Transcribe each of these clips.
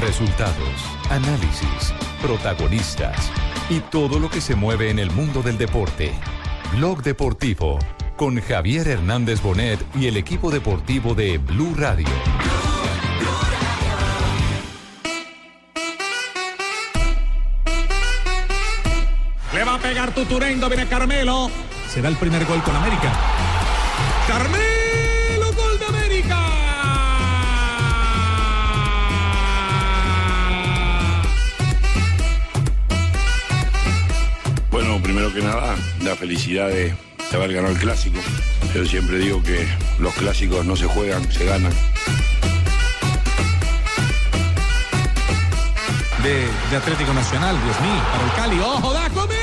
Resultados, análisis, protagonistas y todo lo que se mueve en el mundo del deporte. Blog Deportivo con Javier Hernández Bonet y el equipo deportivo de Blue Radio. Le va a pegar Tuturendo, viene Carmelo. Será el primer gol con América. Carmelo, primero que nada, la felicidad de, haber ganado el clásico. Yo siempre digo que los clásicos no se juegan, se ganan. De, de Atlético Nacional, Dios mío, para el Cali. ¡Ojo, da comer!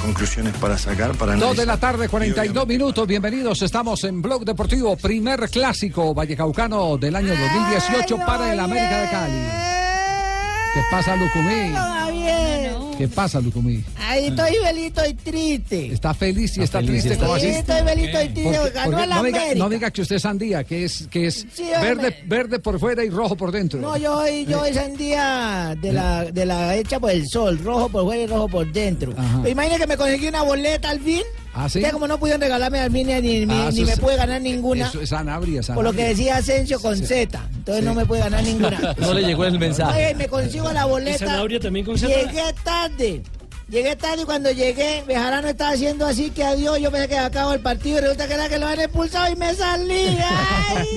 Conclusiones para sacar, para Dos de la tarde, 42 minutos. Bienvenidos. Estamos en Blog Deportivo, primer clásico vallecaucano del año 2018 para el América de Cali. ¿Qué pasa, Lucumí? ¿Qué pasa, Lucumí? Ahí estoy velito y triste. Está feliz y está, feliz, triste. está ¿Cómo Sí, así? estoy velito y triste. Porque- porque ganó porque el no, diga, América. no diga que usted es sandía, que es, que es Sí, verde, verde por fuera y rojo por dentro. No, yo hoy, yo hoy sandía de la, de la hecha por el sol, rojo por fuera y rojo por dentro. Imagina que me conseguí una boleta al fin. ¿Ah, sí? Ya como no pudieron regalarme al fin ni, ni, Ah, ni eso me pude ganar ninguna. Eso es Sanabria, Por lo que Sanabria. decía Asensio con Z. Entonces no me pude ganar ninguna. No le llegó el mensaje. Oye, me consigo la boleta. Llegué tarde. Llegué tarde y cuando llegué, Bejarano estaba haciendo así que adiós. Yo pensé que acabó el partido y resulta que era que lo habían expulsado y me salí. ¡Ay!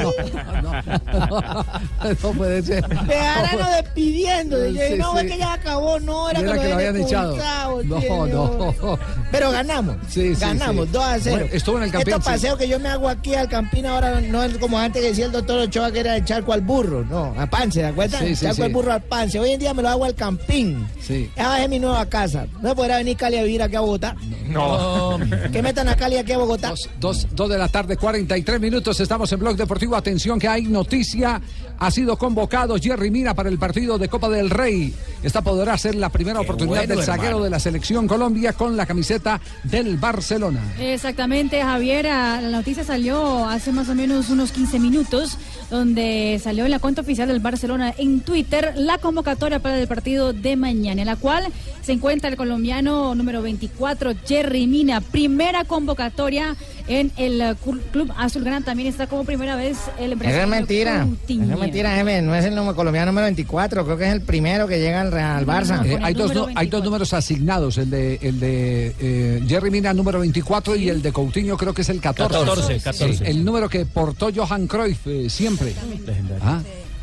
no puede ser. Bejarano despidiendo. Sí, no, sí. es que ya acabó. No, era, era que, lo habían expulsado. No, no. Pero ganamos. Sí, sí, ganamos, sí. 2 a 0. Bueno, estuvo en el Campín, Estos paseos que yo me hago aquí al Campín ahora no es como antes que decía el doctor Ochoa que era el charco al burro. No, a Pance, ¿te acuerdas? Sí, sí, charco al burro al Pance. Hoy en día me lo hago al Campín. Sí. Ya bajé mi nueva casa. No podrá venir Cali a vivir aquí a Bogotá. No. Que metan a Cali aquí a Bogotá. Dos, dos, dos de la tarde, 43 minutos. Estamos en Blog Deportivo. Atención que hay noticia. Ha sido convocado Jerry Mina para el partido de Copa del Rey. Esta podrá ser la primera oportunidad bueno, del zaguero de la selección Colombia con la camiseta del Barcelona. Exactamente, Javier. La noticia salió hace más o menos unos 15 minutos, donde salió en la cuenta oficial del Barcelona en Twitter la convocatoria para el partido de mañana, en la cual se encuentra el colombiano número 24, Jerry Mina. Primera convocatoria en el eh, Club Azulgrana. También está como primera vez el Eso empresario es mentira. Coutinho. Eso es mentira, jefe. No es el número colombiano número 24. Creo que es el primero que llega al Real Barça. Eh, hay, dos, hay dos 24. números asignados, el de, el de eh, Jerry Mina número 24 y el de Coutinho creo que es el 14. 14, Sí, 14. el número que portó Johan Cruyff eh, siempre. Ah,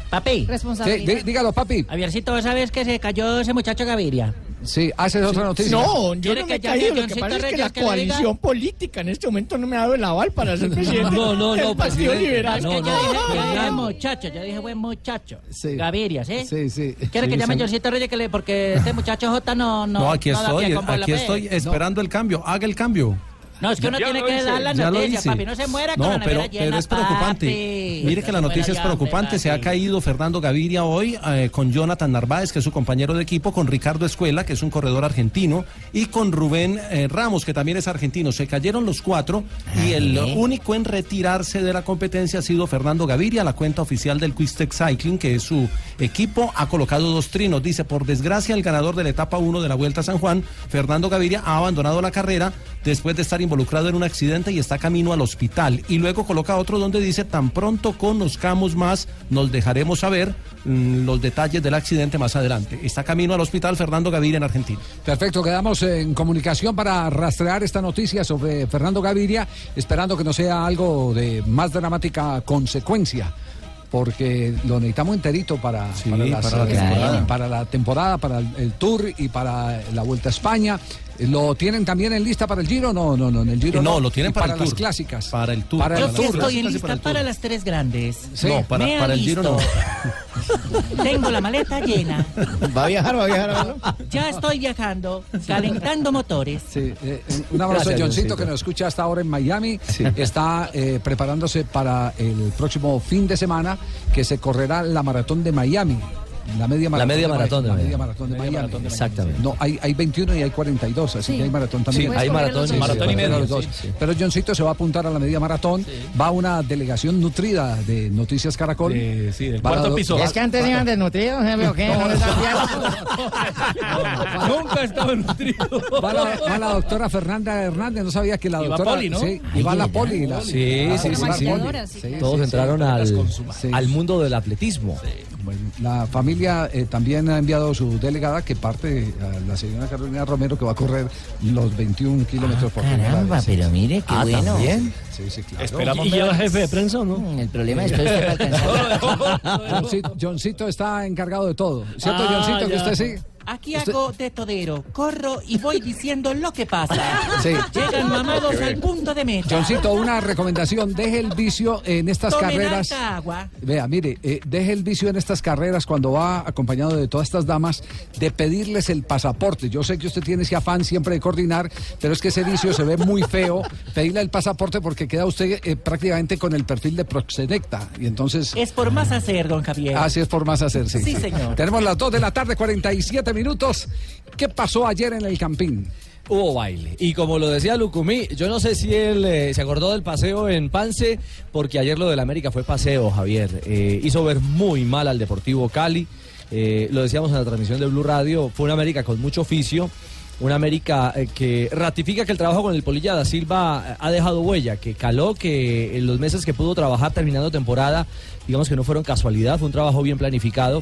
Papi, sí, dí- dígalo, papi. Javiercito, ¿vos sabes que se cayó ese muchacho Gaviria? Sí, haces otra noticia. No, yo no que me he caído. Lo que pasa es que la coalición política en este momento no me ha dado el aval para ser presidente. No, no, no, Partido. Liberal. Es que yo dije, buen muchacho, yo dije buen muchacho. Sí. Gaviria, ¿sí? Sí, sí. ¿Quiere que llame. Johncito Reyes que le, porque este muchacho J no, no. No, aquí estoy, aquí estoy esperando el cambio. Haga el cambio. No, es que uno tiene que dar la noticia, papi. No se muera con No, la nevera pero, llena, pero es preocupante. papi. Mire que la noticia es preocupante. Se ha caído Fernando Gaviria hoy eh, con Jonathan Narváez, que es su compañero de equipo, con Ricardo Escuela, que es un corredor argentino, y con Rubén eh, Ramos, que también es argentino. Se cayeron los cuatro y el único en retirarse de la competencia ha sido Fernando Gaviria. La cuenta oficial del Quistec Cycling, que es su equipo, ha colocado dos trinos. Dice, por desgracia, el ganador de la etapa 1 de la Vuelta a San Juan, Fernando Gaviria, ha abandonado la carrera después de estar involucrado en un accidente y está camino al hospital. Y luego coloca otro donde dice, tan pronto conozcamos más, nos dejaremos saber mm, los detalles del accidente más adelante. Está camino al hospital Fernando Gaviria en Argentina. Perfecto, quedamos en comunicación para rastrear esta noticia sobre Fernando Gaviria, esperando que no sea algo de más dramática consecuencia. porque lo necesitamos enterito para, para, las- para la eh, temporada. para la temporada, para el, el tour y para la Vuelta a España. ¿Lo tienen también en lista para el Giro? No, no, no, en el Giro Eh, no, no. lo tienen para el las Tour. clásicas. Para el Tour. Para Yo el sí Tour. estoy en lista para las tres grandes. Sí. No, para, Me para el Giro no. Tengo la maleta llena. ¿Va a viajar? ¿Va a viajar? Ya estoy viajando, calentando motores. Sí, eh, un abrazo a Johncito que nos escucha hasta ahora en Miami. Está eh, preparándose para el próximo fin de semana que se correrá la maratón de Miami. La media maratón, media maratón de la media maratón de Miami. Exactamente. No, hay, hay 21 y hay 42, así Sí. que hay maratón Sí, también. hay maratón, Sí, maratón sí, y medio. sí, sí. Pero Johncito se va a apuntar a la media maratón. Va una delegación nutrida de Noticias Caracol. De- sí, del la cuarto do- piso. Es que antes iban desnutridos, ¿eh? ¿O qué? ¿No les da Nunca estaba nutrido. Va la, va la doctora Fernanda Hernández, no sabía que la Y va doctora. Poli, ¿no? Sí, y va la poli. la- Sí, la- sí, la sí, sí. sí. sí, Todos sí, entraron al, Sí. al mundo del atletismo. Bueno, la familia eh, también ha enviado su delegada que parte a la señora Carolina Romero que va a correr los 21 kilómetros por primera Caramba, vez. pero mire, qué Ah, bueno. ¿también? Sí, sí, claro. Esperamos ¿Y lleva jefe de prensa o no? Mm, El problema es que usted para alcanzar. Johncito, Johncito está encargado de todo. ¿Cierto, Ah, Johncito, que usted sí? Aquí Usted- hago de todero, corro y voy diciendo lo que pasa. Sí. Llegan mamados al punto de meta. Johncito, una recomendación, deje el vicio en estas Tomen carreras. harta agua. Vea, mire, eh, deje el vicio en estas carreras cuando va acompañado de todas estas damas de pedirles el pasaporte. Yo sé que usted tiene ese afán siempre de coordinar, pero es que ese vicio se ve muy feo. Pedirle el pasaporte porque queda usted eh, prácticamente con el perfil de proxenecta. Y entonces, Es por más hacer, don Javier. así es por más hacer, sí. Sí, señor. Tenemos las 2 de la tarde, 47 minutos. ¿Qué pasó ayer en el Campín? Hubo baile. Y como lo decía Lucumí, yo no sé si él eh, se acordó del paseo en Pance, porque ayer lo del América fue paseo, Javier. Eh, hizo ver muy mal al Deportivo Cali. Eh, lo decíamos en la transmisión de Blue Radio, fue una América con mucho oficio. Una América que ratifica que el trabajo con el Polilla da Silva ha dejado huella, que caló, que en los meses que pudo trabajar terminando temporada, digamos que no fueron casualidad, fue un trabajo bien planificado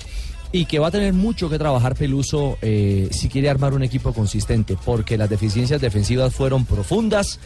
y que va a tener mucho que trabajar Peluso eh, si quiere armar un equipo consistente, porque las deficiencias defensivas fueron profundas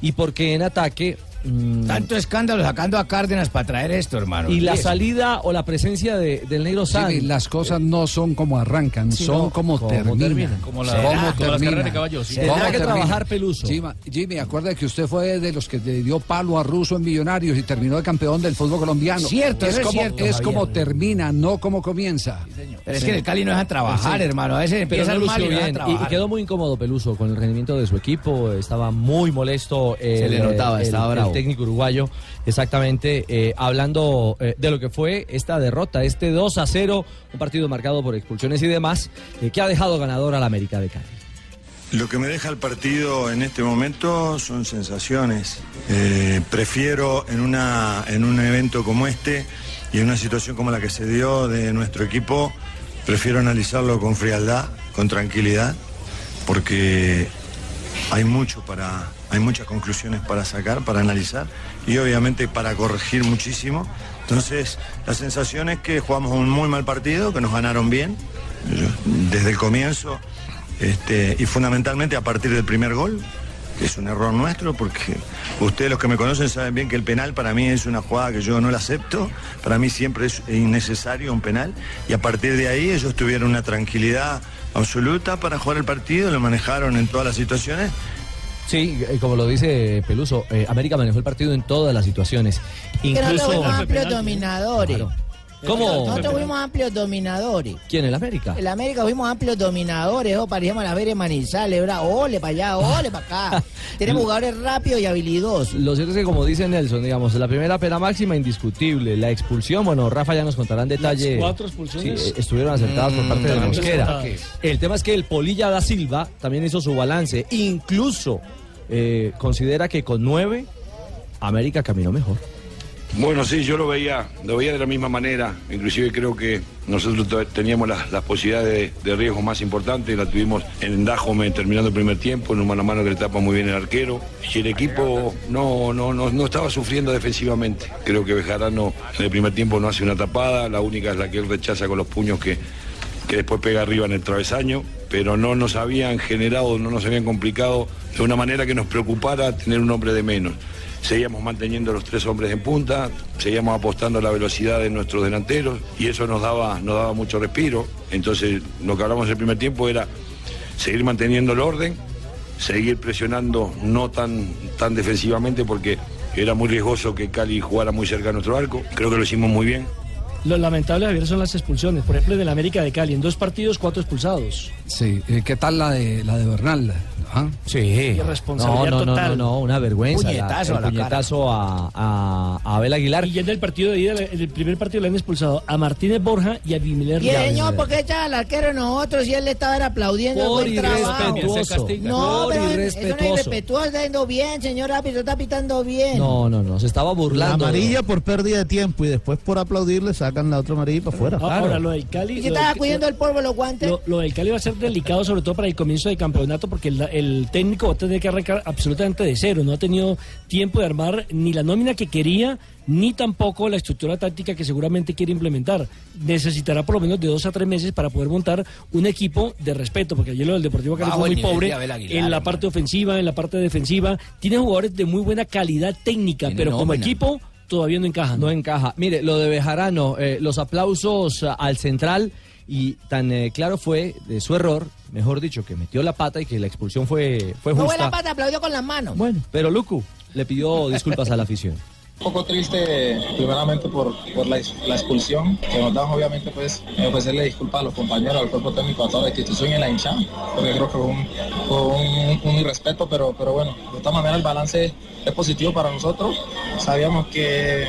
y porque en ataque... mm, Tanto escándalo sacando a Cárdenas para traer esto, hermano. y la salida o la presencia de- del negro San. Jimmy, las cosas no son como arrancan, Sí, son no, como, como terminan. terminan. Como la- ¿Cómo como las carreras de caballos, sí. ¿Cómo Tendrá que trabajar Peluso. Jimmy, Jimmy, acuerda que usted fue de los que le dio palo a Russo en Millonarios y terminó de campeón del fútbol colombiano. Cierto, es eso es como, cierto, es Javier. como termina, no como comienza. Pero es que en el Cali no dejan trabajar, Sí. hermano. A veces Pero empiezan no mal y bien. Y, quedó muy incómodo Peluso con el rendimiento de su equipo. Estaba muy molesto. el, Se le notaba, el- estaba el técnico uruguayo, exactamente, eh, hablando eh, de lo que fue esta derrota, este 2 a 0, un partido marcado por expulsiones y demás, eh, que ha dejado ganador al América de Cali. Lo que me deja el partido en este momento son sensaciones. Eh, prefiero en, una, en un evento como este y en una situación como la que se dio de nuestro equipo, prefiero analizarlo con frialdad, con tranquilidad, porque hay mucho para, hay muchas conclusiones para sacar, para analizar y obviamente para corregir muchísimo. Entonces, la sensación es que jugamos un muy mal partido, que nos ganaron bien yo- desde el comienzo este, y fundamentalmente a partir del primer gol, que es un error nuestro, porque ustedes los que me conocen saben bien que el penal para mí es una jugada que yo no la acepto, para mí siempre es innecesario un penal, y a partir de ahí ellos tuvieron una tranquilidad absoluta para jugar el partido, lo manejaron en todas las situaciones. Sí, eh, como lo dice Peluso, eh, América manejó el partido en todas las situaciones. Incluso. fuimos amplios dominadores. Claro. ¿Cómo? Nosotros fuimos amplios dominadores. ¿Quién? ¿El América? En la América fuimos amplios dominadores, o parecíamos la de Manizales, ¿verdad? Ole para allá, ole para acá. Tenemos jugadores rápidos y habilidosos. Lo cierto es que, como dice Nelson, digamos, la primera pena máxima indiscutible. La expulsión, bueno, Rafa ya nos contará en detalle. Las cuatro expulsiones. Sí, eh, estuvieron acertadas por parte de Mm, Mosquera. El tema es que el Polilla da Silva también hizo su balance. Incluso eh, considera que con nueve, América caminó mejor. Bueno, sí, yo lo veía, lo veía de la misma manera. Inclusive creo que nosotros teníamos las, posibilidades de, de riesgo más importantes. La tuvimos en Dajome terminando el primer tiempo, en un mano a mano que le tapa muy bien el arquero. Y el equipo no, no, no, no estaba sufriendo defensivamente. Creo que Bejarano en el primer tiempo no hace una tapada. La única es la que él rechaza con los puños que, que después pega arriba en el travesaño, pero no nos habían generado, no nos habían complicado de una manera que nos preocupara tener un hombre de menos. Seguíamos manteniendo los tres hombres en punta, seguíamos apostando a la velocidad de nuestros delanteros y eso nos daba, nos daba mucho respiro. Entonces lo que hablamos en el primer tiempo era seguir manteniendo el orden, seguir presionando no tan, tan defensivamente porque era muy riesgoso que Cali jugara muy cerca de nuestro arco. Creo que lo hicimos muy bien. Lo lamentable, Javier, son las expulsiones. Por ejemplo, en el América de Cali, en dos partidos, cuatro expulsados. Sí, eh, ¿qué tal la de la de Bernal? ¿Ah? Sí. Irresponsabilidad no, no, no, total. no, no, una vergüenza. la- Puñetazo el a la cara. puñetazo a, a- a Abel Aguilar. Y ya en el partido de ida, en el primer partido le han expulsado a Martínez Borja y a Vimiler Y el señor, ¿por qué echaba al arquero nosotros y él le estaba aplaudiendo Por el buen trabajo? irrespetuoso. No, Por pero es- irrespetuoso. Es irrespetuoso, está yendo bien, señor árbitro, está pitando bien. No, no, no, se estaba La burlando. amarilla por pérdida de tiempo y después por aplaudir le sacan la otra amarilla para afuera. Ah, Ahora, lo del Cali. ¿Y qué lo estaba del- cuidando el polvo los guantes? Lo, lo del Cali va a ser delicado, sobre todo para el comienzo del campeonato, porque el, el técnico va a tener que arrancar absolutamente de cero. No ha tenido tiempo de armar ni la nómina que quería, ni tampoco la estructura táctica que seguramente quiere implementar. Necesitará por lo menos de dos a tres meses para poder montar un equipo de respeto, porque ayer lo del Deportivo Cali fue el muy pobre Aguilar, en la parte ofensiva, en la parte defensiva. Tiene jugadores de muy buena calidad técnica, pero como equipo todavía no encaja. No encaja. Mire, lo de Bejarano, eh, los aplausos al central y tan eh, claro fue de su error, mejor dicho, que metió la pata y que la expulsión fue, fue No fue justa. la pata, aplaudió con las manos. Bueno, pero Lucu le pidió disculpas a la afición. Un poco triste primeramente por, por la, expulsión que nos dan obviamente pues ofrecerle disculpas a los compañeros, al cuerpo técnico, a toda la institución y a la hinchada, porque creo que fue un, un, irrespeto, pero, pero bueno, de esta manera el balance es positivo para nosotros. Sabíamos que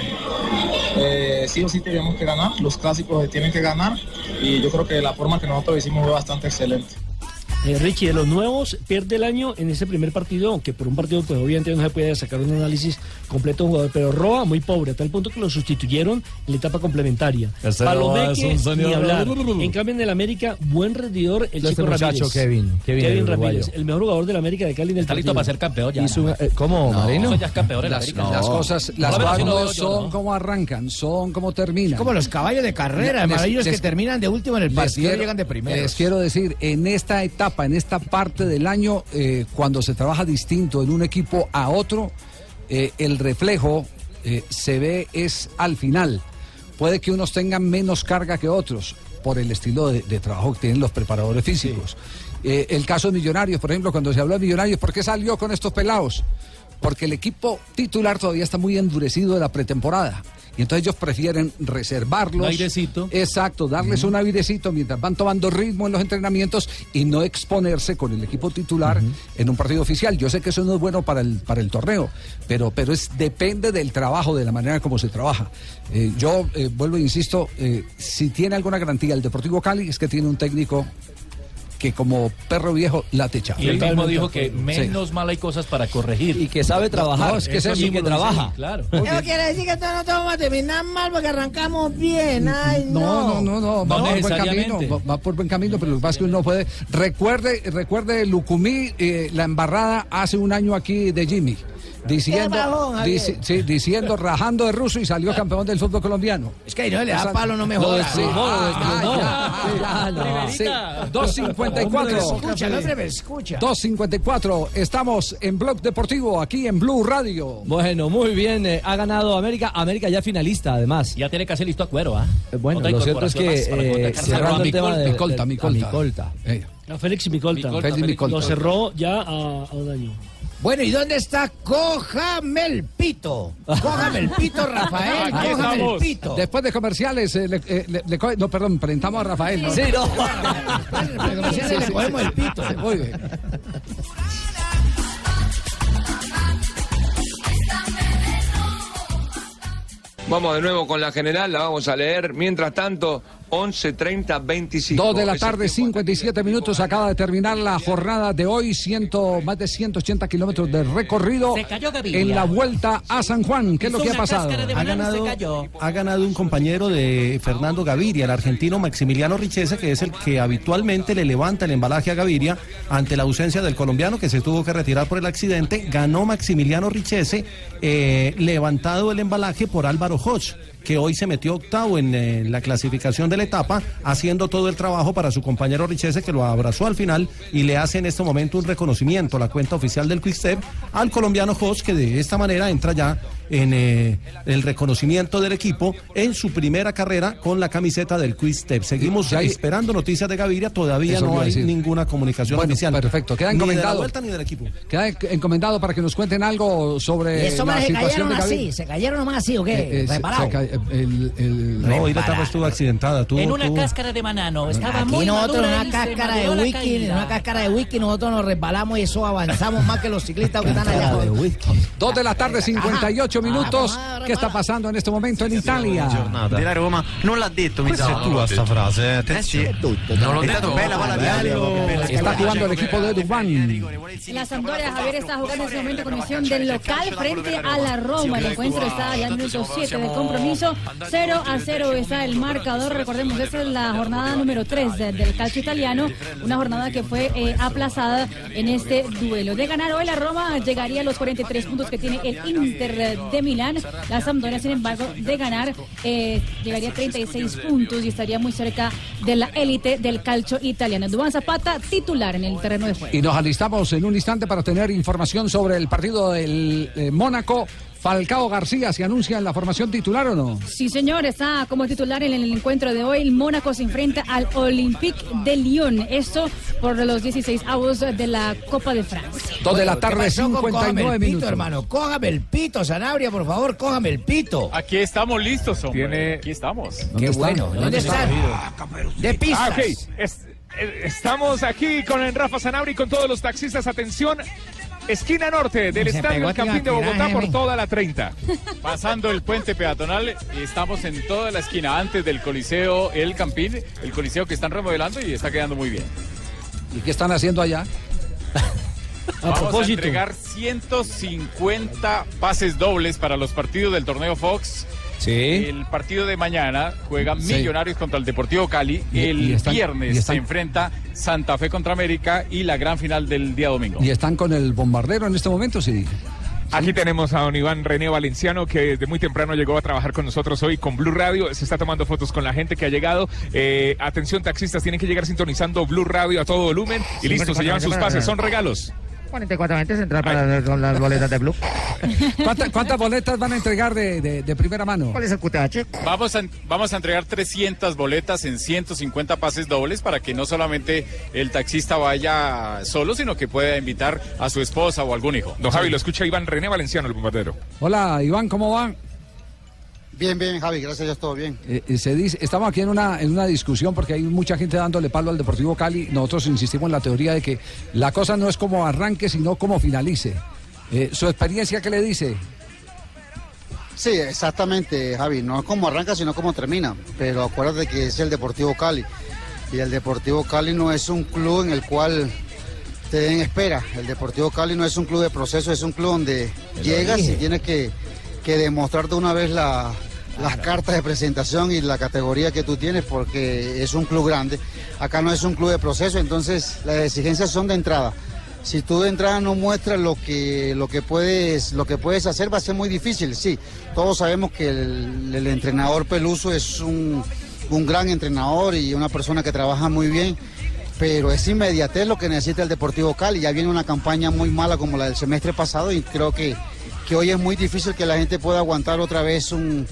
eh, sí o sí teníamos que ganar, los clásicos tienen que ganar y yo creo que la forma que nosotros hicimos fue bastante excelente. Eh, Richie, de los nuevos, pierde el año en ese primer partido, aunque por un partido, pues obviamente no se puede sacar un análisis completo de un jugador, pero Roa muy pobre, a tal punto que lo sustituyeron en la etapa complementaria. Palomeque, señor. ni hablar. En cambio, en el América, buen rendidor el Este chico muchacho Ramírez. Kevin, Kevin, uruguayo. Ramírez, el mejor jugador del América de Cali en el Está listo para ser campeón ya. Eh, ¿Cómo, No, Marino? ya es campeón en Las, América. las No. cosas, las cosas son ¿no? como arrancan, son como terminan. Como los caballos de carrera, amarillos que terminan de último en el partido y llegan de primero. Les quiero decir, en esta etapa, en esta parte del año, eh, cuando se trabaja distinto en un equipo a otro, eh, el reflejo eh, se ve es al final. Puede que unos tengan menos carga que otros por el estilo de, de trabajo que tienen los preparadores físicos. El caso de Millonarios, por ejemplo, cuando se habló de Millonarios, ¿por qué salió con estos pelados? Porque el equipo titular todavía está muy endurecido de la pretemporada. Y entonces ellos prefieren reservarlos. Un airecito. Exacto, darles un airecito mientras van tomando ritmo en los entrenamientos y no exponerse con el equipo titular en un partido oficial. Yo sé que eso no es bueno para el, para el torneo, pero, pero es depende del trabajo, de la manera como se trabaja. Eh, yo eh, vuelvo e insisto, eh, si tiene alguna garantía el Deportivo Cali es que tiene un técnico que como perro viejo la techa. Y él mismo dijo que menos mal hay cosas para corregir. Y que sabe trabajar, No, es que Eso eso mismo y que dice trabaja. Claro. Eso quiere decir que entonces nosotros vamos a terminar mal porque arrancamos bien. Ay, no. No, no, no, no, va No por buen camino, va, va por buen camino, pero lo que pasa es que uno puede. Recuerde, recuerde Lucumí, eh, la embarrada hace un año aquí de Jimmy. Diciendo, Qué bajón, Javier. dici- sí, diciendo, rajando de ruso y salió campeón del fútbol colombiano. Es que no le da Esa- palo, no me jodas. desplumó, lo Ah, desplumó. ya, Sí, ya, no. sí. Hombre, 2.54. escucha, el hombre me escucha. 2.54. Estamos en Blog Deportivo, aquí en Blue Radio. Bueno, muy bien, eh, ha ganado América, América ya finalista además. Ya tiene que hacer listo a cuero, ¿ah? Eh, Bueno, lo cierto es que eh, cerrando a el tema de Micolta, del- Micolta. a Micolta. Eh, A Félix Micolta. Micolta, Félix Micolta. Lo cerró ya a, a un año. Bueno, ¿y dónde está Cójame el pito? Cójame el pito, Rafael, Aquí cójame el estamos. pito. Después de comerciales, eh, le- eh, le- le co- no, perdón, presentamos a Rafael. ¿no? Sí, no. Pero comerciales le cogemos el pito. Muy bien. Vamos de nuevo con la general, la vamos a leer. Mientras tanto, 11.30, 25. Dos de la tarde, tiempo 57 minutos. Acaba de terminar la jornada de hoy. Ciento, más de 180 kilómetros de recorrido Se cayó Gaviria. en la vuelta a San Juan. ¿Qué es lo que ha pasado? Ha ganado, ha ganado un compañero de Fernando Gaviria, el argentino Maximiliano Richese, que es el que habitualmente le levanta el embalaje a Gaviria ante la ausencia del colombiano que se tuvo que retirar por el accidente. Ganó Maximiliano Richese, eh, levantado el embalaje por Álvaro Hodge, que hoy se metió octavo en eh, la clasificación del la etapa, haciendo todo el trabajo para su compañero Richese, que lo abrazó al final y le hace en este momento un reconocimiento, la cuenta oficial del Quickstep, al colombiano Jos, que de esta manera entra ya en eh, el reconocimiento del equipo en su primera carrera con la camiseta del Quickstep. Seguimos Ya hay- esperando noticias de Gaviria, todavía Eso no hay decir. ninguna comunicación Bueno, oficial. perfecto. Queda Ni de la encomendado. vuelta ni del equipo. Queda encomendado para que nos cuenten algo sobre Y eso la se situación cayeron de Gaby. así, se cayeron nomás así, ¿o qué? Eh, eh, se- Reparado. se ca- el, el- No, estuvo accidentada. Tuvo, en una tuvo- cáscara de banano. Estaba Aquí muy nosotros en una cáscara de wiki, en una cáscara de wiki nosotros nos resbalamos y eso avanzamos más que los ciclistas que están allá. Dos de la tarde, 58 minutos. ¿Qué está pasando en este momento en Italia? Di la Roma non l'ha detto Mizzato è tua sta frase eh, attenzione non l'ho detto bella palla di Allo Está jugando el equipo de Dubán. La Sampdoria Javier está jugando en este momento con misión del local frente a la Roma. El encuentro está ya en minuto 7 del compromiso. 0 a 0 está el marcador. Recordemos, esta es la jornada número 3 de- del calcio italiano. Una jornada que fue eh, aplazada en este duelo. De ganar hoy la Roma llegaría a los 43 puntos que tiene el Inter de Milán. La Sampdoria, sin embargo, de ganar eh, llegaría a 36 puntos y estaría muy cerca de la élite del calcio italiano. Duván Zapata, titular en el terreno de juego. Y nos alistamos en un instante para tener información sobre el partido del eh, Mónaco. Falcao García se anuncia en la formación titular o no? Sí, señor, está como titular en el encuentro de hoy. El Mónaco se enfrenta al Olympique de Lyon. Esto por los 16 avos de la Copa de Francia. Dos de la ¿Qué tarde, pasó con 59 cójame el pito, minutos. hermano. Cójame el pito, Sanabria, por favor, cójame el pito. Aquí estamos listos, hombre. Aquí estamos. Qué bueno. ¿Dónde están? De pistas. Ah. Es- eh, estamos aquí con el Rafa Sanabria y con todos los taxistas. Atención. Esquina norte del Se Estadio El Campín de Bogotá por toda la 30. Pasando el puente peatonal y estamos en toda la esquina antes del Coliseo El Campín, el Coliseo que están remodelando y está quedando muy bien. ¿Y qué están haciendo allá? Vamos a propósito. entregar 150 pases dobles para los partidos del torneo Fox. Sí. El partido de mañana juega Sí. Millonarios contra el Deportivo Cali. Y- el y están- viernes y están- se enfrenta Santa Fe contra América y la gran final del día domingo. ¿Y están con el bombardero en este momento? Sí. Aquí tenemos a don Iván René Valenciano, que desde muy temprano llegó a trabajar con nosotros hoy con Blue Radio. Se está tomando fotos con la gente que ha llegado. Eh, atención, taxistas, tienen que llegar sintonizando Blue Radio a todo volumen. Y listo, se llevan sus pases. Son regalos. 44 veces entrar para con las boletas de Blue. ¿Cuánta- ¿Cuántas boletas van a entregar de, de- de primera mano? ¿Cuál es el QTH? Vamos a, vamos a entregar 300 boletas en 150 pases dobles para que no solamente el taxista vaya solo, sino que pueda invitar a su esposa o algún hijo. Don Javi, lo escucha Iván René Valenciano, el bombardero. Hola, Iván, ¿cómo va? Bien, bien, Javi, gracias a Dios, todo bien. Eh, eh, se dice, estamos aquí en una, en una discusión porque hay mucha gente dándole palo al Deportivo Cali. Nosotros insistimos en la teoría de que la cosa no es como arranque, sino como finalice. Eh, ¿Su experiencia qué le dice? Sí, exactamente, Javi. No es como arranca, sino como termina. Pero acuérdate que es el Deportivo Cali. Y el Deportivo Cali no es un club en el cual te den espera. El Deportivo Cali no es un club de proceso, es un club donde llegas y tienes que, que demostrar de una vez la- las cartas de presentación y la categoría que tú tienes porque es un club grande. Acá no es un club de proceso, entonces las exigencias son de entrada. Si tú de entrada no muestras lo que, lo que, puedes, lo que puedes hacer, va a ser muy difícil. Sí, todos sabemos que el, el entrenador Peluso es un, un gran entrenador y una persona que trabaja muy bien, pero es inmediatez lo que necesita el Deportivo Cali. Ya viene una campaña muy mala como la del semestre pasado y creo que, que hoy es muy difícil que la gente pueda aguantar otra vez un,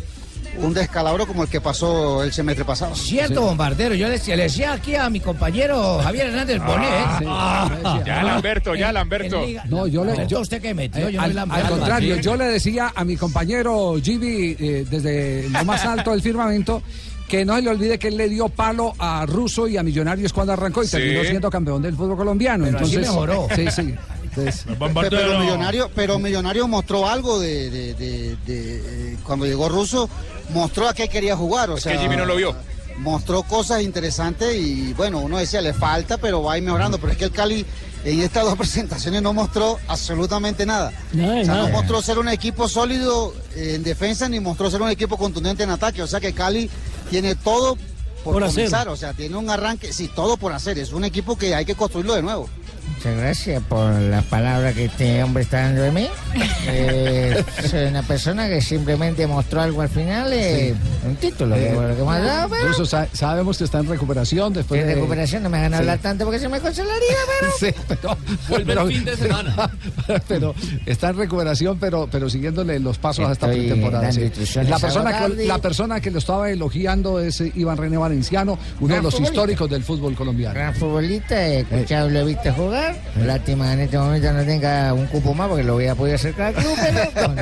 un descalabro como el que pasó el semestre pasado. Cierto, bombardero. Yo le decía, le decía aquí a mi compañero Javier Hernández Bonet. Ah, ya, Lamberto, ya, Lamberto. No, yo le. ¿Cómo yo- usted que metió? Eh, Yo no al, al contrario, yo le decía a mi compañero Gibi eh, desde lo más alto del firmamento que no se le olvide que él le dio palo a Russo y a Millonarios cuando arrancó y Sí. terminó siendo campeón del fútbol colombiano. Pero así Entonces, mejoró. Sí, sí. Entonces, Pero Millonario, pero Millonario mostró algo de, de- de- de- eh, cuando llegó Russo, mostró a qué quería jugar. O Es sea, que Jimmy no lo vio. Mostró cosas interesantes y bueno, uno decía le falta, pero va a ir mejorando. Pero es que el Cali en estas dos presentaciones no mostró absolutamente nada. Nada, o sea, no mostró ser un equipo sólido en defensa ni mostró ser un equipo contundente en ataque. O sea que Cali tiene todo por, Por hacer. comenzar. O sea, tiene un arranque, sí, todo por hacer. Es un equipo que hay que construirlo de nuevo. Muchas gracias por las palabras que este hombre está dando de mí. Eh, soy una persona que simplemente mostró algo al final, eh, un título, que fue lo que me ha dado, pero... Incluso sa- sabemos que está en recuperación después En de... recuperación no me hagan Sí. hablar tanto porque se me cancelaría, pero... Sí, pero, Vuelve el fin de semana. Pero, pero está en recuperación, pero, pero siguiéndole los pasos a esta Estoy pretemporada. sí. instrucciones La persona, que, la persona que lo estaba elogiando es eh, Iván René Valenciano, uno de los futbolista. históricos del fútbol colombiano. Gran futbolista, he escuchado, lo he visto jugar. Lástima en este momento no tenga un cupo más porque lo voy a poder acercar al club, pero...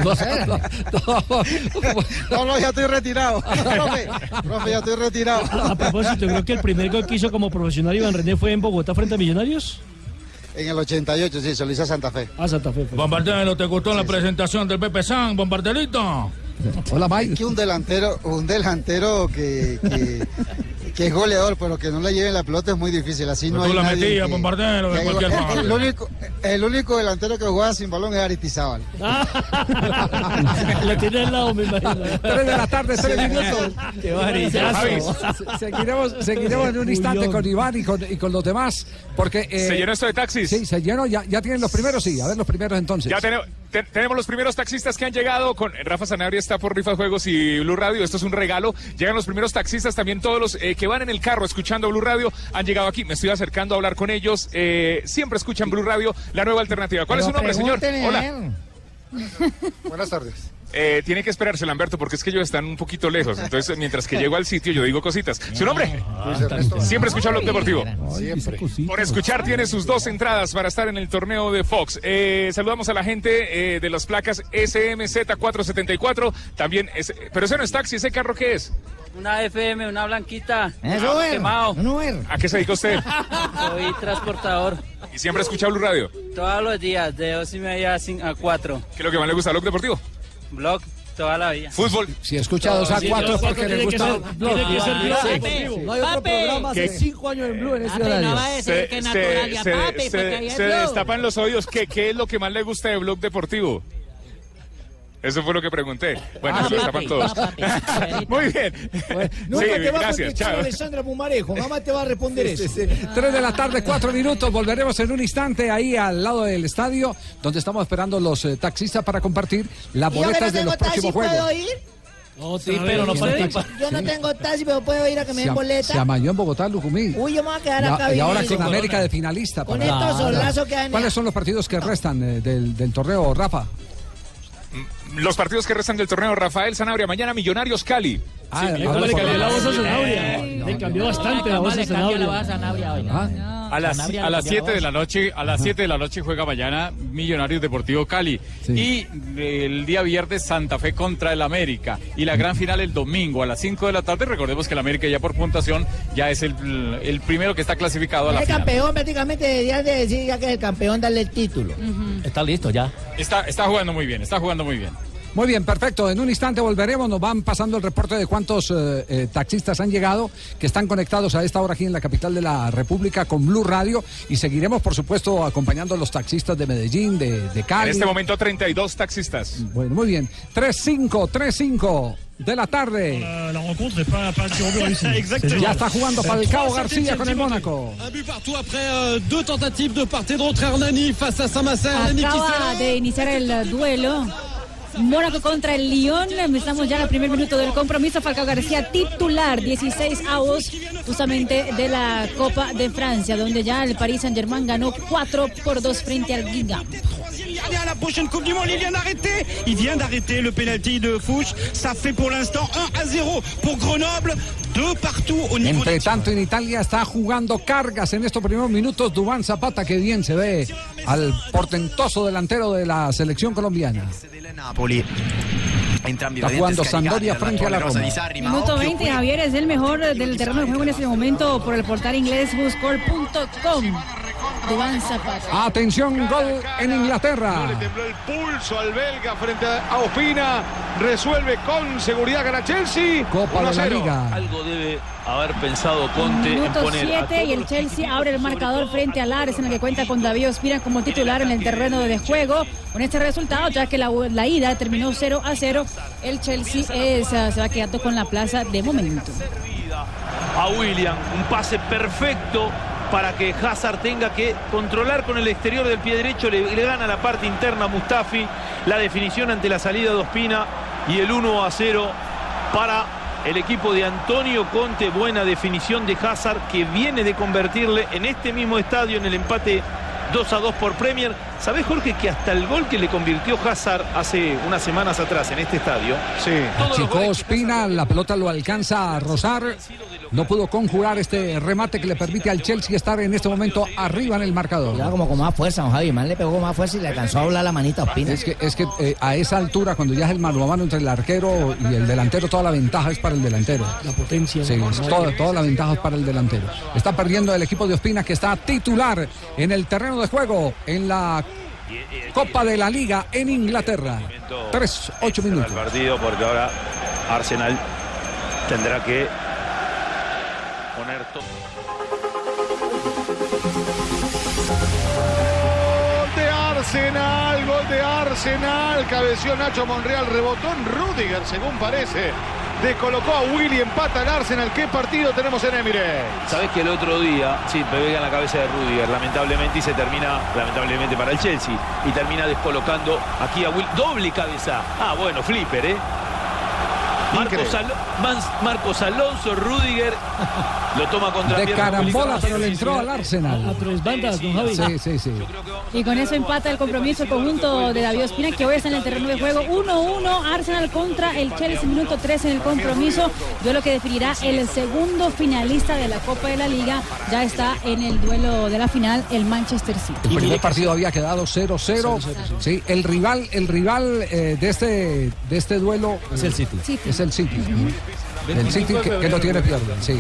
No, No, no, ya estoy retirado. profe, profe, ya estoy retirado. A propósito, creo que el primer gol que hizo como profesional Iván René fue en Bogotá frente a Millonarios. En el 88, sí, se lo hizo a Santa Fe. Ah, Santa Fe. fue. Bombardero, ¿te gustó la presentación del Pepe San, Bombardelito? Hola, Mike. Que un delantero, un delantero que, que, que es goleador, pero que no le lleven la pelota es muy difícil. Así no Pero hay la nadie metías, que- bombardero, de cualquier el, el único, el único delantero que jugaba sin balón es Aristizábal. Lo tiene al lado, me imagino. Tres de la tarde, tres minutos. Qué varillazo. Se- Seguiremos, seguiremos en un instante con Iván y con, y con los demás, porque... eh, ¿Se llenó esto de taxis? Sí, se llenó, ya, ya tienen los primeros, sí, a ver los primeros entonces. Ya tenemos, te- tenemos los primeros taxistas que han llegado. Con Rafa Sanabria está por Rifa Juegos y Blue Radio. Esto es un regalo. Llegan los primeros taxistas, también todos los eh, que van en el carro escuchando Blue Radio han llegado aquí. Me estoy acercando a hablar con ellos. Eh, siempre escuchan Blue Radio, la nueva alternativa. ¿Cuál es su nombre, señor? Hola. Buenas tardes. Eh, tiene que esperarse, Lamberto, porque es que ellos están un poquito lejos. Entonces, mientras que llego al sitio, yo digo cositas. ¿Su nombre? Siempre escucha Blog Deportivo. Siempre. Por escuchar tiene sus dos entradas para estar en el torneo de Fox. Eh, saludamos a la gente eh, de las placas SMZ474. También, es, pero ese no es taxi, ¿ese carro qué es? Una FM, una blanquita. Eso, Ah, Uber. quemado. Un Uber. ¿A qué se dedica usted? Soy transportador. ¿Y siempre escucha Blue Radio? Todos los días, de dos y media a cuatro. ¿Qué es lo que más le gusta a Blog Deportivo? Blog, toda la vida. Fútbol. Si escucha dos a Sí, cuatro es dos a porque cuatro le gusta Blog. tiene que ser Blog sí. No hay años en Blue en ese Papi, no horario. va a decir que Naturalia, se- papi, se- porque ahí es se Blog. destapan los oídos. ¿Qué, ¿Qué es lo que más le gusta de Blog Deportivo? Eso fue lo que pregunté. Bueno, Ah, se lo todos. Muy bien. Nunca Sí, te va a gracias, chao. Alessandra Pumarejo, jamás te va a responder Sí, eso. sí, sí. Tres de la tarde, cuatro minutos. Volveremos en un instante ahí al lado del estadio, donde estamos esperando los eh, taxistas para compartir las ¿Y yo que boletas no de los próximos taxi puedo juegos. ir? Sí, pero no participa. Yo no tengo taxi, pero puedo ir a que me Se, den boleta. se amañó en Bogotá, Lucumí. Uy, yo me voy a quedar acá y, ahora con América de finalista. Con para- estos solazos que han- ¿Cuáles son los partidos que restan eh, del, del torneo, Rafa? Los partidos que restan del torneo, Rafael Sanabria, mañana Millonarios Cali. Ah, Le cambió la voz a Zanabria. Le cambió bastante la voz a Zanabria. A las, a las cambió 7 de la noche, a las 7 de la noche juega mañana Millonarios Deportivo Cali. Y el día viernes Santa Fe contra el América. Y la gran final el domingo a las 5 de la tarde. Recordemos que el América ya por puntuación ya es el, el primero que está clasificado a la El final. campeón prácticamente deberían de decir ya que es el campeón darle el título. Está listo ya. Está, está jugando muy bien, está jugando muy bien. Muy bien, perfecto. En un instante volveremos. Nos van pasando el reporte de cuántos eh, eh, taxistas han llegado, que están conectados a esta hora aquí en la capital de la República con Blue Radio. Y seguiremos, por supuesto, acompañando a los taxistas de Medellín, de, de Cali. En este momento 32 taxistas. Bueno, muy bien. 3-5, 3-5 de la tarde. La rencontre n'est pas, pas turbulente. Exactement. Ya está jugando Falcao García con el Mónaco. Un but partout après euh, deux tentatives de part et d'autre. Hernani face à Saint-Massé. Hernani qui Acaba de iniciar el duelo. Mónaco contra el Lyon. Empezamos ya el primer minuto del compromiso. Falcao García titular, 16 avos justamente de la Copa de Francia, donde ya el Paris Saint-Germain ganó 4 por 2 frente al Guingamp. Allez à la prochaine Coupe du Monde, il vient d'arrêter. Il vient d'arrêter le penalty de Fouch. Ça fait pour l'instant 1 à 0 pour Grenoble. Entre tanto, en Italia está jugando cargas en estos primeros minutos. Dubán Zapata, que bien se ve al portentoso delantero de la selección colombiana. Está jugando Sampdoria frente a la Roma. Minuto occhio 20, qui- Javier es el mejor del terreno de juego en este momento por el portal inglés buscall.com. Duván Zapata. Atención, gol en Inglaterra. tembló el pulso al belga frente a Ospina. Resuelve con seguridad gana Chelsea. Copa 1 a de la 0. Liga. Algo debe haber pensado Conte en Minuto poner a 7 y el Chelsea abre el marcador frente al Ares en el que cuenta con David Ospina como titular en el terreno de juego. Con este resultado, ya que la, la ida terminó 0 a 0, el Chelsea se, se va quedando con la plaza de momento. a William. Un pase perfecto para que Hazard tenga que controlar con el exterior del pie derecho, le, gana la parte interna a Mustafi, la definición ante la salida de Ospina y el 1 a 0 para el equipo de Antonio Conte, buena definición de Hazard que viene de convertirle en este mismo estadio en el empate 2 a 2 por Premier. ¿Sabés, Jorge, que hasta el gol que le convirtió Hazard hace unas semanas atrás en este estadio? Sí. Chico Ospina, la pelota lo alcanza a rozar. No pudo conjurar este remate que le permite al Chelsea estar en este momento arriba en el marcador. Ya como con más fuerza, don Javi. Más le pegó con más fuerza y le alcanzó a doblar la manita a Ospina. Es que, es que eh, a esa altura, cuando ya es el mano a mano entre el arquero y el delantero, toda la ventaja es para el delantero. La potencia. Sí, es toda, toda la ventaja es para el delantero. Está perdiendo el equipo de Ospina que está titular en el terreno de juego en la Copa de la Liga en Inglaterra. Tres, ocho el minutos. partido porque ahora Arsenal tendrá que poner todo. Gol de Arsenal, gol de Arsenal. Cabeció Nacho Monreal, rebotó en Rudiger, según parece. Descolocó a Willy, empata el Arsenal. ¿Qué partido tenemos en Emirates? Sabés que el otro día, sí, pega en la cabeza de Rudiger, lamentablemente, y se termina, lamentablemente para el Chelsea, y termina descolocando aquí a Will. Doble cabeza. Ah, bueno, flipper, ¿eh? Marcos, Alo- Mans- Marcos Alonso, Rudiger, lo toma contra De carambola, pero le entró al Arsenal. A tres bandas, don Javi. Sí, sí, sí. Y con eso empata el compromiso el conjunto de David Ospina, que hoy está en el terreno de juego 1-1. Arsenal contra el Chelsea, minuto 3 en el compromiso. Duelo que definirá el segundo finalista de la Copa de la Liga. Ya está en el duelo de la final el Manchester City. El primer partido había quedado 0-0. Sí, el rival, el rival eh, de este de este duelo Es el City. Es el City. El City que, que no tiene sí.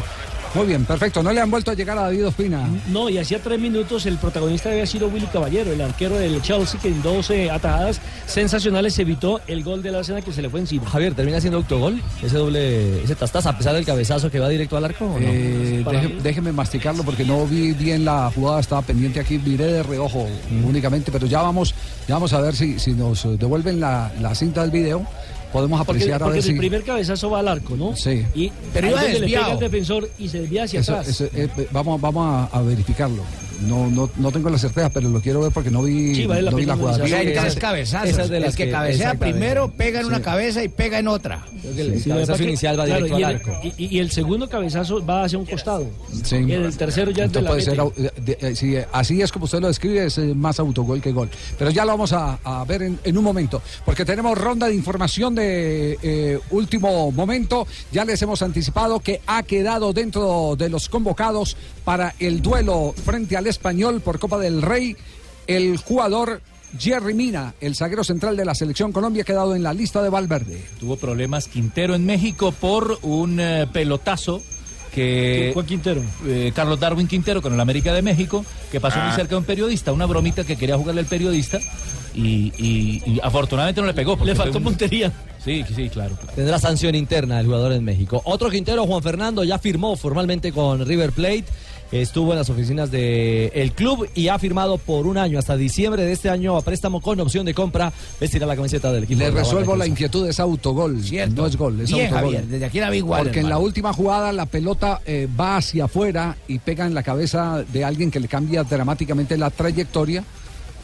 Muy bien, perfecto. No le han vuelto a llegar a David Ospina. No, y hacía tres minutos el protagonista había sido Willy Caballero, el arquero del Chelsea, que en 12 atajadas sensacionales evitó el gol del Arsenal que se le fue encima. Javier, ¿termina siendo autogol? Ese doble, ese tastaza, a pesar del cabezazo que va directo al arco. ¿o no? Eh, deje- déjeme masticarlo porque no vi bien la jugada, estaba pendiente aquí, miré de reojo únicamente, pero ya vamos, ya vamos a ver si, si nos devuelven la, la cinta del video. Podemos Porque, apreciar a porque ver el si. primer cabezazo va al arco, ¿no? Sí. Y Pero iba le pega el defensor y se desvía hacia Eso- atrás. eso, eh, eh, vamos vamos a, a verificarlo. No, no, no tengo la certeza, pero lo quiero ver porque no vi, Sí, vale la no vi la jugada. analizar. Hay tres cabezazos. esa es de el las que, que- cabecea primero pega en una cabeza y pega en otra. el Sí, cabezazo inicial va claro, directo y al el- arco. Y, y el segundo cabezazo va hacia un costado. Sí. Y el tercero ya es de Entonces la puede ser, de- de- si así es como usted lo describe, es eh, más autogol que gol. Pero ya lo vamos a, a ver en, en un momento, porque tenemos ronda de información de eh, último momento. Ya les hemos anticipado que ha quedado dentro de los convocados para el duelo frente al español por Copa del Rey el jugador Jerry Mina, el zaguero central de la selección Colombia, ha quedado en la lista de Valverde. Tuvo problemas Quintero en México por un eh, pelotazo que Juan Quintero. eh, Carlos Darwin Quintero con el América de México, que pasó muy Ah. cerca de un periodista, una bromita que quería jugarle el periodista y, y- y afortunadamente no le pegó. porque Le faltó un- puntería. Sí, sí, claro. claro. Tendrá sanción interna el jugador en México. Otro Quintero, Juan Fernando, ya firmó formalmente con River Plate. Estuvo en las oficinas del el club y ha firmado por un año, hasta diciembre de este año, a préstamo con opción de compra. Vestirá la camiseta del equipo. Le de la resuelvo la inquietud, es autogol. No es gol, es Bien, autogol. Javier, desde aquí la vi igual, Porque en la última jugada la pelota eh, va hacia afuera y pega en la cabeza de alguien que le cambia dramáticamente la trayectoria.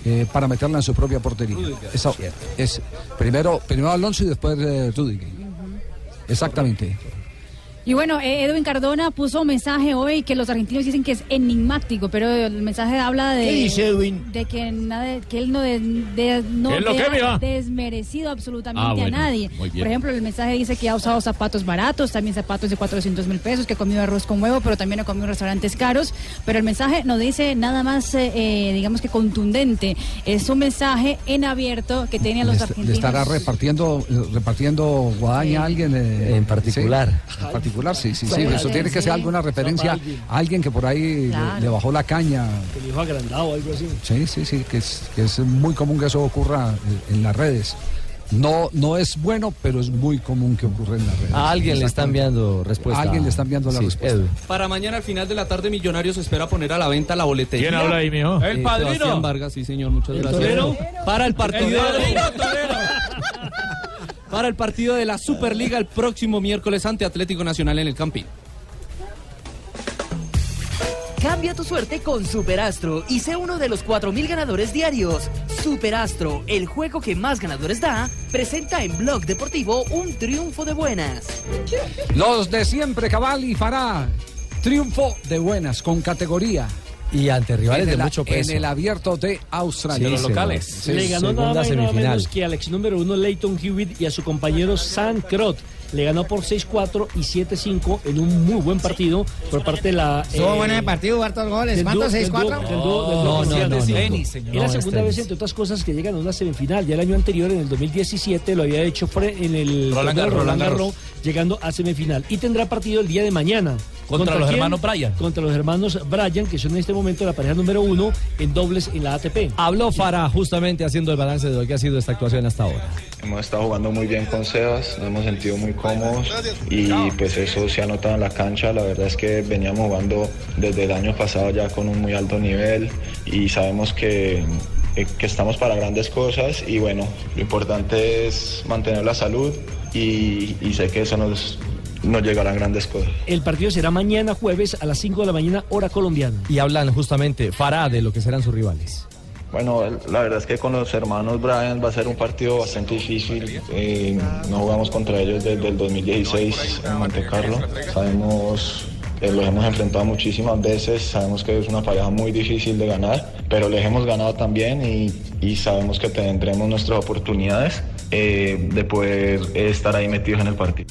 eh, para meterla en su propia portería. Esa- es primero, primero Alonso y después eh, Rudiger. Exactamente. Y bueno, eh, Edwin Cardona puso un mensaje hoy que los argentinos dicen que es enigmático, pero el mensaje habla de, ¿Qué dice Edwin? de que, nada, que él no, de, de- no ¿Qué es lo de- que, mija? desmerecido absolutamente Ah, bueno, a nadie. Por ejemplo, el mensaje dice que ha usado zapatos baratos, también zapatos de 400 mil pesos, que ha comido arroz con huevo, pero también ha comido en restaurantes caros. Pero el mensaje no dice nada más, eh, eh, digamos que contundente. Es un mensaje en abierto que tiene a los Le, est- le argentinos. estará repartiendo, repartiendo guadaña a alguien eh, En particular. sí, en particular, sí, sí, sí. Claro, Eso tiene que ser alguna referencia a alguien que por ahí le- Claro. le, bajó la caña. Que le dijo agrandado o algo así. Sí, sí, sí, que es, que es muy común que eso ocurra eh, en las redes. No, no es bueno, pero es muy común que ocurra en las redes. A alguien le está enviando respuesta. A alguien le está enviando la Sí, respuesta. Edu. Para mañana al final de la tarde Millonarios espera poner a la venta la boletería. ¿Quién habla ahí, mijo? El El padrino. Vargas, sí señor, muchas ¿El gracias. torero? Para el partido. El padrino Para el partido de la Superliga el próximo miércoles ante Atlético Nacional en el Campín. Cambia tu suerte con Superastro y sé uno de los 4.000 ganadores diarios. Superastro, el juego que más ganadores da, presenta en Blog Deportivo un triunfo de buenas. Los de siempre, Cabal y Fará. Triunfo de buenas, con categoría. Y ante rivales de mucho peso. En el abierto de Australia. Sí, los locales. Sí, Le ganó nada más y nada semifinal. menos que al ex número uno Leighton Hewitt y a su compañero Sam Crott. Le ganó por 6-4 y 7-5 en un muy buen partido por parte de la. Estuvo eh, bueno el partido, hartos goles. ¿Cuántos? dúo- del dúo- ¿6-4? del dúo- del dúo No, no, no, no. Es la No, segunda vez, entre otras cosas, que llegan a una semifinal. Ya el año anterior, en el 2017, lo había hecho en el Roland Garros, llegando a semifinal. Y tendrá partido el día de mañana. Contra los quién? hermanos Bryan. Contra los hermanos Bryan, que son en este momento la pareja número uno en dobles en la ATP. Habló Farah justamente haciendo el balance de lo que ha sido esta actuación hasta ahora. Hemos estado jugando muy bien con Sebas, nos hemos sentido muy cómodos y pues eso se ha notado en la cancha. La verdad es que veníamos jugando desde el año pasado ya con un muy alto nivel y sabemos que, eh, que estamos para grandes cosas y bueno, lo importante es mantener la salud y, y sé que eso nos, nos llegarán grandes cosas. El partido será mañana jueves a las 5 de la mañana, hora colombiana. Y hablan justamente Farah de lo que serán sus rivales. Bueno, la verdad es que con los hermanos Bryan va a ser un partido bastante difícil. Eh, no jugamos contra ellos desde el 2016 en Monte Carlo. Sabemos que los hemos enfrentado muchísimas veces, sabemos que es una pareja muy difícil de ganar, pero les hemos ganado también y, y sabemos que tendremos nuestras oportunidades eh, de poder eh, estar ahí metidos en el partido.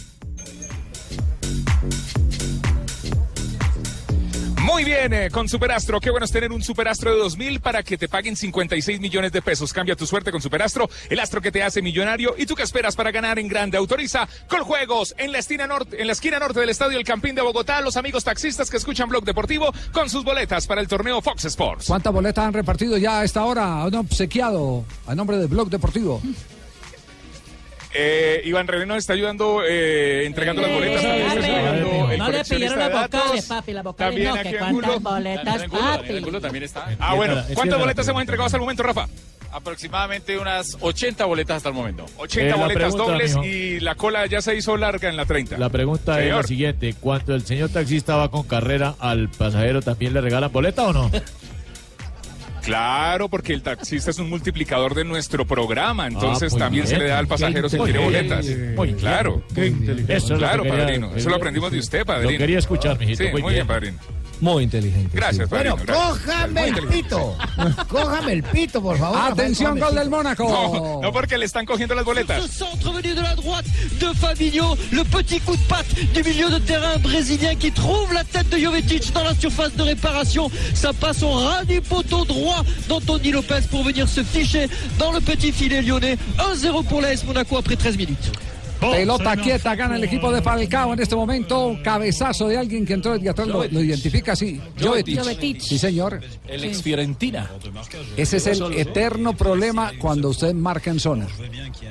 Muy bien, eh, con Superastro. Qué bueno es tener un Superastro de 2000 para que te paguen 56 millones de pesos. Cambia tu suerte con Superastro, el astro que te hace millonario. ¿Y tú qué esperas para ganar en grande? Autoriza con juegos en la, esquina norte, en la esquina norte del Estadio El Campín de Bogotá. Los amigos taxistas que escuchan Blog Deportivo con sus boletas para el torneo Fox Sports. ¿Cuántas boletas han repartido ya a esta hora? Han obsequiado a nombre del Blog Deportivo. Eh, Iván René nos está ayudando, eh, entregando las boletas. está No le pidieron las vocales, papi, las vocales También no, aquí que cuántas boletas, papi. Angulo también está. Ah, bueno. ¿Cuántas boletas hemos entregado hasta el momento, Rafa? Aproximadamente unas 80 boletas hasta el momento. 80 Eh, la boletas pregunta, dobles mijo. y la cola ya se hizo larga en la 30. La pregunta es Señor. la siguiente: cuando el señor taxista va con carrera, ¿al pasajero también le regalan boleta o no? Claro, porque el taxista es un multiplicador de nuestro programa, entonces muy también bien. se le da al pasajero si quiere bien. boletas. Muy bien. claro. Inteligente. Eso claro, que quería- padrino. Eso lo aprendimos de usted, padrino. Lo quería escuchar, mijito. Sí, muy, muy bien, padrino. Muy inteligente. Gracias, Bueno, cójame Muy el pito. Cójame el pito, por favor. Atención, gol del el Mónaco. No, no porque le están cogiendo las boletas. centre venu de la droite de Fabinho, le petit coup de patte du milieu de terrain brésilien qui trouve la tête de Jovetic dans la surface de réparation. Ça passe au ras du poteau droit d'Anthony Lopez pour venir se ficher dans le petit filet lyonnais. 1-0 pour l'AS Monaco après 13 minutes. Pelota quieta, gana el equipo de Falcao en este momento. Cabezazo de alguien que entró desde atrás. Lo, lo identifica así. Jovetic. Sí, señor. El ex Fiorentina. Ese es el eterno problema cuando usted marca en zona.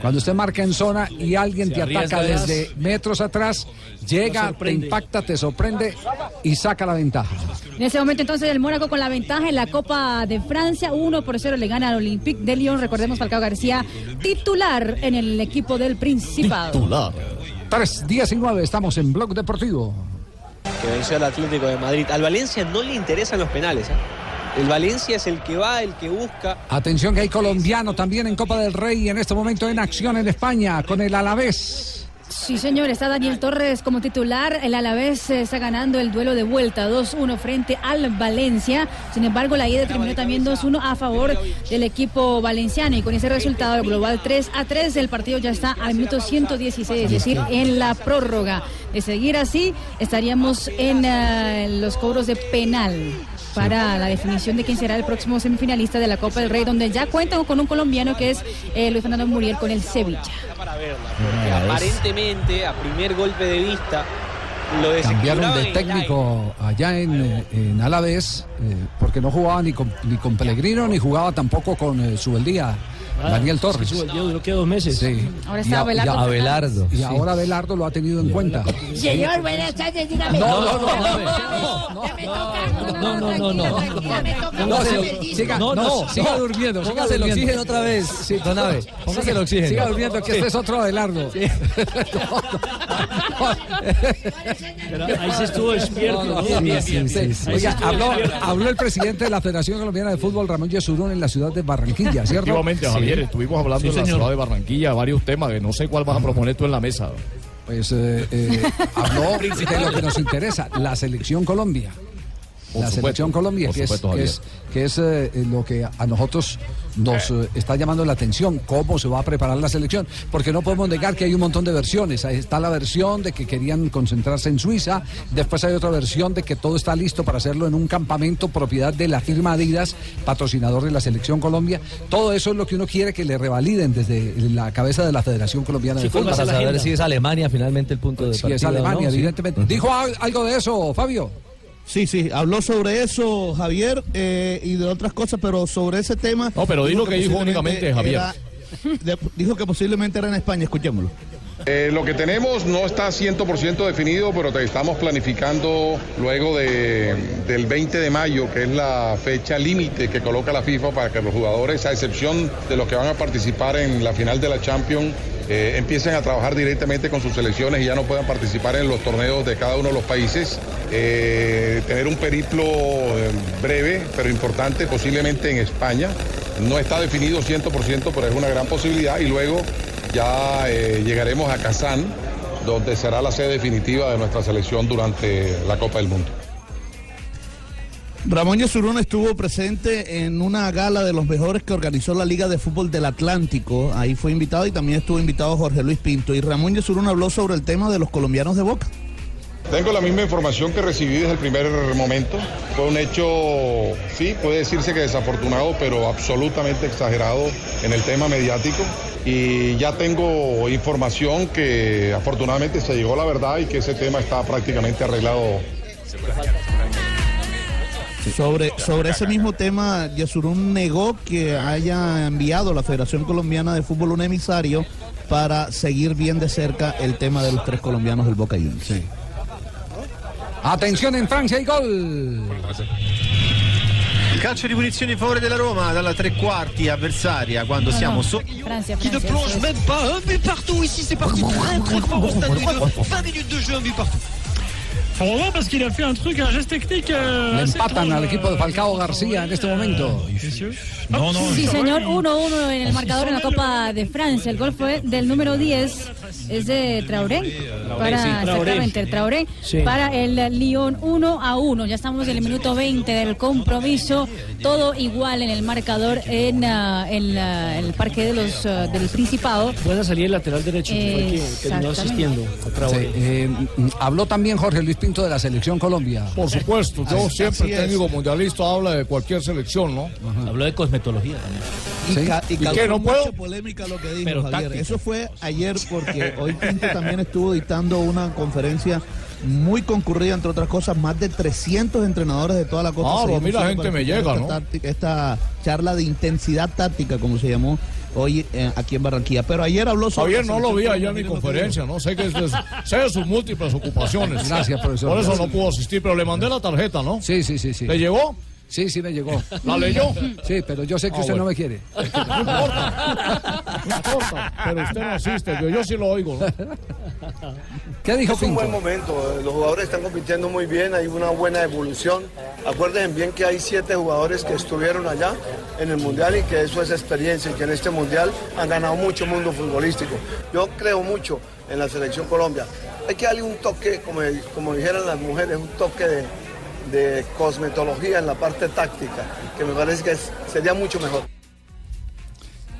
Cuando usted marca en zona y alguien te ataca desde metros atrás, llega, te impacta, te sorprende y saca la ventaja. En ese momento entonces el Mónaco con la ventaja en la Copa de Francia, 1 por 0 le gana al Olympique de Lyon. Recordemos Falcao García, titular en el equipo del Principado. 3, 10 y 9, estamos en Blog Deportivo. que venció al Atlético de Madrid. Al Valencia no le interesan los penales. ¿eh? El Valencia es el que va, el que busca. Atención que hay colombiano también en Copa del Rey en este momento en acción en España con el Alavés. Sí, señor, está Daniel Torres como titular. El Alavés eh, está ganando el duelo de vuelta 2-1 frente al Valencia. Sin embargo, la ida terminó también 2-1 a favor del equipo valenciano. Y con ese resultado, el global 3-3, el partido ya está al minuto 116, es decir, en la prórroga. De seguir así, estaríamos en eh, los cobros de penal para la definición de quién será el próximo semifinalista de la Copa del Rey, donde ya cuentan con un colombiano que es eh, Luis Fernando Muriel con el Sevilla. Para verla. Porque aparentemente, a primer golpe de vista, lo Cambiaron de técnico allá en, eh, en Alavés, eh, porque no jugaba ni con, ni con Pellegrino, ni jugaba tampoco con eh, Subeldía Daniel Torres. Sí, el duró que dos meses. Sí. Ahora está Abelardo. y a- Abelardo, Y sí. ahora Abelardo lo ha tenido en cuenta. Señor, buenas tardes, dígame. No, no, no, No, no, no, no. El- siga, no, no, siga durmiendo. Póngase el oxígeno otra vez, sí, don Abe. Póngase el oxígeno. Siga durmiendo, que este es otro Abelardo. Ahí se estuvo despierto. ¿no? Oiga, estuvo habló, despierto. habló el presidente de la Federación Colombiana de Fútbol, Ramón Yesurún, en la ciudad de Barranquilla, ¿cierto? Efectivamente, Sí. Javier, estuvimos hablando Sí, en la ciudad de Barranquilla, varios temas, que no sé cuál vas a proponer tú en la mesa. Pues eh, eh, habló de lo que nos interesa, la selección Colombia. Por la supuesto, selección Colombia, que es, que es, que es, eh, lo que a nosotros nos eh, está llamando la atención, cómo se va a preparar la selección, porque no podemos negar que hay un montón de versiones. Ahí está la versión de que querían concentrarse en Suiza, después hay otra versión de que todo está listo para hacerlo en un campamento propiedad de la firma Adidas, patrocinador de la selección Colombia. Todo eso es lo que uno quiere que le revaliden desde la cabeza de la Federación Colombiana de Fútbol. para saber si es Alemania finalmente el punto de Si partida. es Alemania, no, sí. evidentemente. ¿Dijo al- algo de eso, Fabio? Sí, sí, habló sobre eso Javier eh, y de otras cosas, pero sobre ese tema... No, pero di lo que dijo únicamente Javier. era- de- dijo que posiblemente era en España, escuchémoslo. Eh, lo que tenemos no está 100% definido, pero te estamos planificando luego de- del 20 de mayo, que es la fecha límite que coloca la FIFA para que los jugadores, a excepción de los que van a participar en la final de la Champions, eh, empiecen a trabajar directamente con sus selecciones y ya no puedan participar en los torneos de cada uno de los países. Eh, tener un periplo eh, breve, pero importante, posiblemente en España. No está definido 100%, pero es una gran posibilidad. Y luego ya llegaremos a Kazán, donde será la sede definitiva de nuestra selección durante la Copa del Mundo. Ramón Yesurún estuvo presente en una gala de los mejores que organizó la Liga de Fútbol del Atlántico. Ahí fue invitado y también estuvo invitado Jorge Luis Pinto. Y Ramón Yesurún habló sobre el tema de los colombianos de Boca. Tengo la misma información que recibí desde el primer momento. Fue un hecho, sí, puede decirse que desafortunado, pero absolutamente exagerado en el tema mediático. Y ya tengo información que afortunadamente se llegó a la verdad y que ese tema está prácticamente arreglado. Sobre, sobre ese mismo tema, Yesurún negó que haya enviado a la Federación Colombiana de Fútbol un emisario para seguir bien de cerca el tema de los tres colombianos del Boca Juniors. Atención en Francia y gol. Calcio di punizione in favore della Roma dalla tre quarti avversaria quando No, siamo no. Qui ne plonge même pas un but partout ici, c'est parti très très fort au stade de 20 minutes de jeu, un but partout. Voir parce qu'il a fait un truc, un geste technique. euh, Le empatan al equipo de euh, Falcao García en este momento. No, no, Sí, señor, 1-1 en el marcador en la Copa de Francia. El gol fue del número 10, es de Traoré. Para, sí, Traoré. exactamente, el Traoré. Para el Lyon 1 a 1. Ya estamos en el minuto 20 del compromiso. Todo igual en el marcador en, ah, en la- el parque de los, ah, del Principado. Buena salida el lateral derecho, que terminó asistiendo a Traoré. eh, mm, habló también Jorge Luis Pinto de la selección Colombia. Por supuesto, yo Así- siempre es. técnico mundialista habla de cualquier selección, ¿no? Habló de cosmetología también. Y, ca- y ¿Y causó qué, no mucha puedo? polémica lo que dijo Pero Javier. Eso fue ayer porque hoy Pinto también estuvo dictando una conferencia muy concurrida, entre otras cosas, más de 300 entrenadores de toda la costa. Claro, a mí la gente me llega, esta ¿no? táctica- esta charla de intensidad táctica, como se llamó hoy eh, aquí en Barranquilla. Pero ayer habló sobre... Javier no lo vi allá en mi conferencia, ¿no? Sé que es sé sus múltiples ocupaciones. Gracias, profesor. Por eso Gracias. no pudo asistir, pero le mandé la tarjeta, ¿no? Sí, sí, sí, sí. ¿Le llegó? Sí, sí me llegó. ¿La leyó? Sí, pero yo sé que Ah, usted bueno. no me quiere. No importa. No importa. Pero usted no asiste, yo, yo sí lo oigo, ¿no? ¿Qué dijo Es un Pinto? buen momento, eh, los jugadores están compitiendo muy bien, hay una buena evolución. Acuérdense bien que hay siete jugadores que estuvieron allá en el Mundial y que eso es experiencia y que en este Mundial han ganado mucho mundo futbolístico. Yo creo mucho en la selección Colombia. Hay que darle un toque, como, como dijeran las mujeres, un toque de, de cosmetología en la parte táctica, que me parece que es- sería mucho mejor.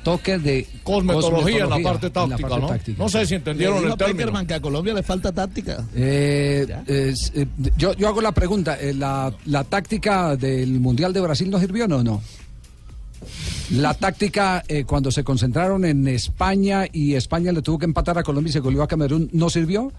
Toque de Cosmetología en la parte táctica, ¿no? táctica. No sé si entendieron el término. Peckerman que a Colombia le falta táctica. Eh, es, eh, yo, yo hago la pregunta, eh, la, la táctica del Mundial de Brasil no sirvió no no? La táctica eh, cuando se concentraron en España y España le tuvo que empatar a Colombia y se goleó a Camerún, ¿no sirvió?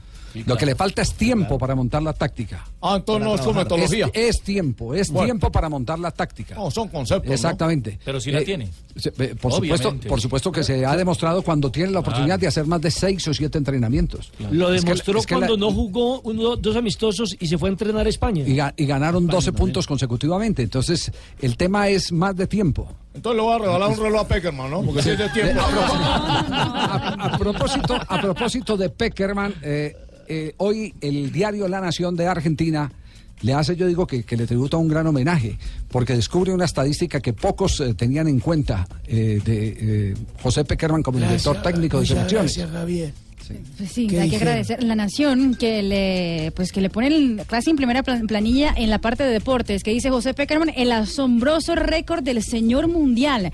Lo que le falta es tiempo para montar la táctica. Ah, entonces no es su metodología. es tiempo, es Bueno. tiempo para montar la táctica. No, son conceptos. ¿no? Exactamente. Pero sí la Eh, tiene. se- eh, Por supuesto, por supuesto que se ha demostrado cuando tiene la oportunidad de hacer más de seis o siete entrenamientos. Lo Es que- demostró es que la- cuando no jugó uno, dos amistosos y se fue a entrenar a España. y, ga- y ganaron 12 puntos consecutivamente. Entonces, el tema es más de tiempo. Entonces le voy a regalar un reloj a Peckerman, ¿no? Porque si es de tiempo. A, a propósito, a propósito de Peckerman, eh, eh, hoy el diario La Nación de Argentina le hace, yo digo, que, que le tributa un gran homenaje, porque descubre una estadística que pocos eh, tenían en cuenta eh, de eh, José Peckerman como director técnico de selecciones. Gracias, Javier. Pues sí, ¿Qué hay que agradecer la nación que le pues que le pone el- casi en primera plan- planilla en la parte de deportes, que dice José Peckerman, el asombroso récord del señor mundial.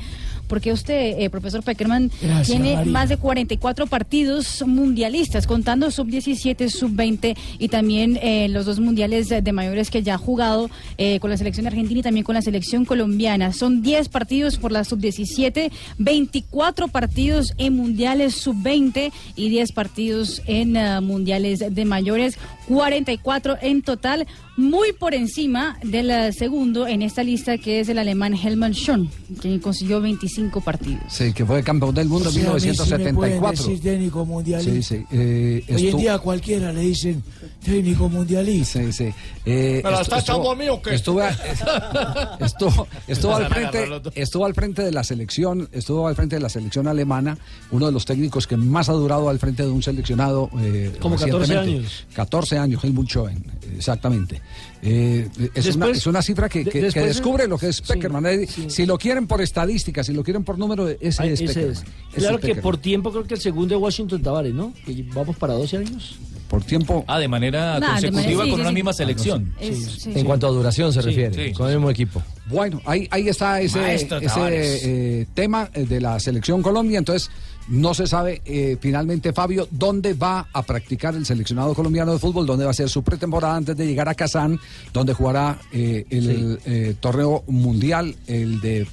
Porque usted, eh, profesor Peckerman, Gracias, tiene María. más de 44 partidos mundialistas, contando sub-17, sub-20 y también eh, los dos mundiales de, mayores que ya ha jugado eh, con la selección argentina y también con la selección colombiana. Son 10 partidos por la sub-17, 24 partidos en mundiales sub-20 y 10 partidos en mundiales de mayores, 44 en total, muy por encima del segundo en esta lista que es el alemán Helmut Schön, quien consiguió 25 partidos. Sí, que fue campeón del mundo O en sí me pueden 1974. decir técnico mundialista. Sí, sí. eh, Hoy en día a cualquiera le dicen técnico mundialista. Sí, sí. Eh, ¿Me la estu- está echando a mí o qué? Estuvo, estuvo, estuvo al frente, estuvo al frente de la selección, estuvo al frente de la selección alemana, uno de los técnicos que más ha durado al frente de un seleccionado. eh, Como 14 recientemente. años. 14 años, Helmut Schoen, exactamente. Eh, es, una, es una cifra que, que- que descubre lo que es Peckerman. Eh, sí. Si lo quieren por estadística, si lo quieren por número, ese Ay, es ese es. Claro que Peckerman. por tiempo creo que el segundo es Washington Tavares, ¿no? Que vamos para 12 años. Por tiempo. Ah, de manera Nah, de consecutiva manera- sí, con sí, una sí. misma selección. Es- sí, En sí. cuanto a duración se Sí, refiere, sí. con el mismo equipo. Bueno, ahí, ahí está ese, Maestro ese eh, tema eh, de la selección Colombia. Entonces, no se sabe eh, finalmente, Fabio, dónde va a practicar el seleccionado colombiano de fútbol, dónde va a ser su pretemporada antes de llegar a Kazán, donde jugará eh, el eh, torneo mundial, el de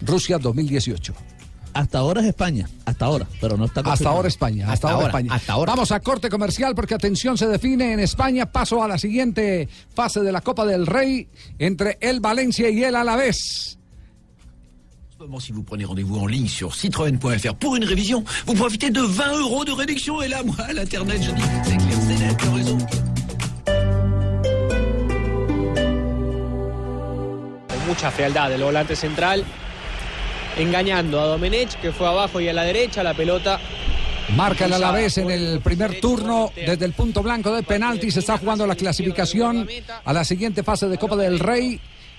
Rusia 2018. Hasta ahora es España, hasta ahora, pero no está Hasta ahora España, hasta, ahora, España. Vamos a corte comercial porque atención se define en España. Paso a la siguiente fase de la Copa del Rey entre el Valencia y el Alavés. Si vous prenez rendez-vous en ligne sur citroën.fr pour une révision, vous profitez de 20 euros de réduction. Et là, moi, à l'internet, je dis c'est clair, c'est net, le réseau. con mucha fealdad el volante central, engañando a Domenech, que fue abajo y a la derecha, la pelota. Marca el Alavés en el primer turno desde el punto blanco de penalti. Se está jugando la clasificación a la siguiente fase de Copa del Rey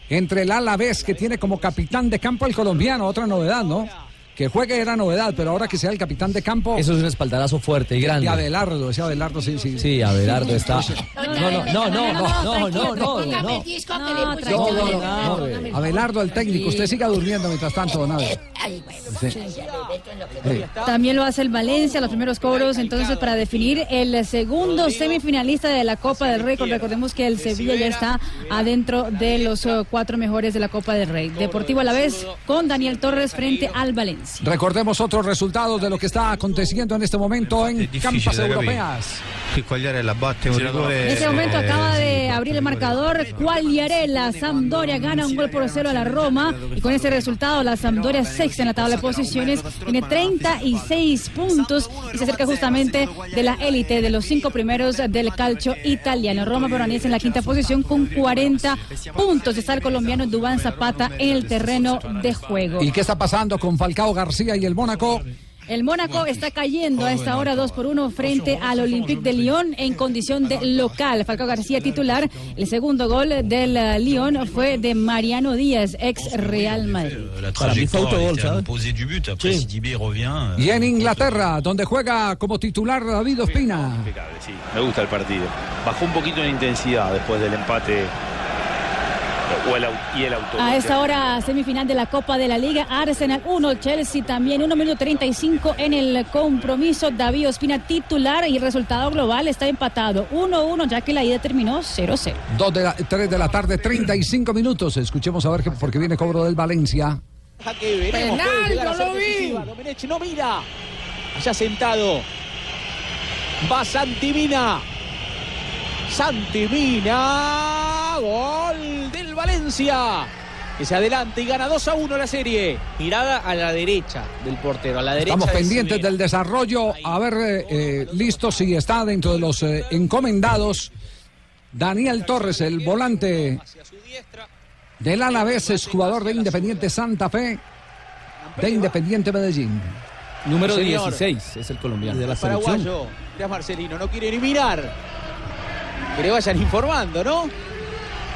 entre el Alavés que tiene como capitán de campo el colombiano. Otra novedad, ¿no? Que juegue era novedad, pero ahora que sea el capitán de campo. Eso es un espaldarazo fuerte y grande. Y Abelardo, ese Abelardo, sí, sí. Sí, Abelardo está. No, no, no, no, no, no, no, no. Abelardo, el técnico, usted siga durmiendo mientras tanto, don También lo hace el Valencia, los primeros cobros, entonces, para definir el segundo semifinalista de la Copa del Rey. Recordemos que el Sevilla ya está adentro de los eh, cuatro mejores de la Copa del Rey. Deportivo a la vez con Daniel Torres frente al Valencia. Recordemos otros resultados de lo que está aconteciendo en este momento en campas europeas. Quagliarella batte un rigore. En este momento eh, acaba de abrir el marcador. Quagliarella, Sampdoria gana un gol por cero a la Roma. Y con ese resultado, la Sampdoria sexta en la tabla de posiciones. Tiene 36 puntos y se acerca justamente de la élite de los cinco primeros del calcio italiano. Roma permanece en la quinta posición con 40 puntos. Está el colombiano Dubán Zapata en el terreno de juego. ¿Y qué está pasando con Falcao García y el Mónaco? El Mónaco está cayendo a esta hora 2 por 1 frente al Olympique de Lyon en condición de local. Falcao García titular. El segundo gol del eh, Lyon fue de Mariano Díaz, ex Real Madrid. Revient. Y en Inglaterra, donde juega como titular David Ospina. Me gusta el partido. Bajó un poquito en intensidad después del empate o el, y el auto. A esta hora, semifinal de la Copa de la Liga, Arsenal 1, Chelsea también 1 minuto 35 en el compromiso. David Ospina titular y el resultado global está empatado 1-1, ya que la ida terminó 0-0. Dos de la, 3 de la tarde, 35 minutos. Escuchemos a ver qué, porque viene cobro del Valencia. Que veremos, Penal, no lo vi. Domenech no mira. Allá sentado. Va Santimina. Santi Mina. Gol Valencia. Que se adelanta y gana 2 a 1 la serie. Mirada a la derecha del portero, a la derecha. Estamos de pendientes del desarrollo. A ver, eh, eh, listo, si está dentro de los eh, encomendados. Daniel Torres, el volante del Alavés, es jugador de Independiente Santa Fe, de Independiente Medellín. Número Señor. 16 es el colombiano. El paraguayo. Mirá Marcelino, no quiere ni mirar. Que le vayan informando, ¿no?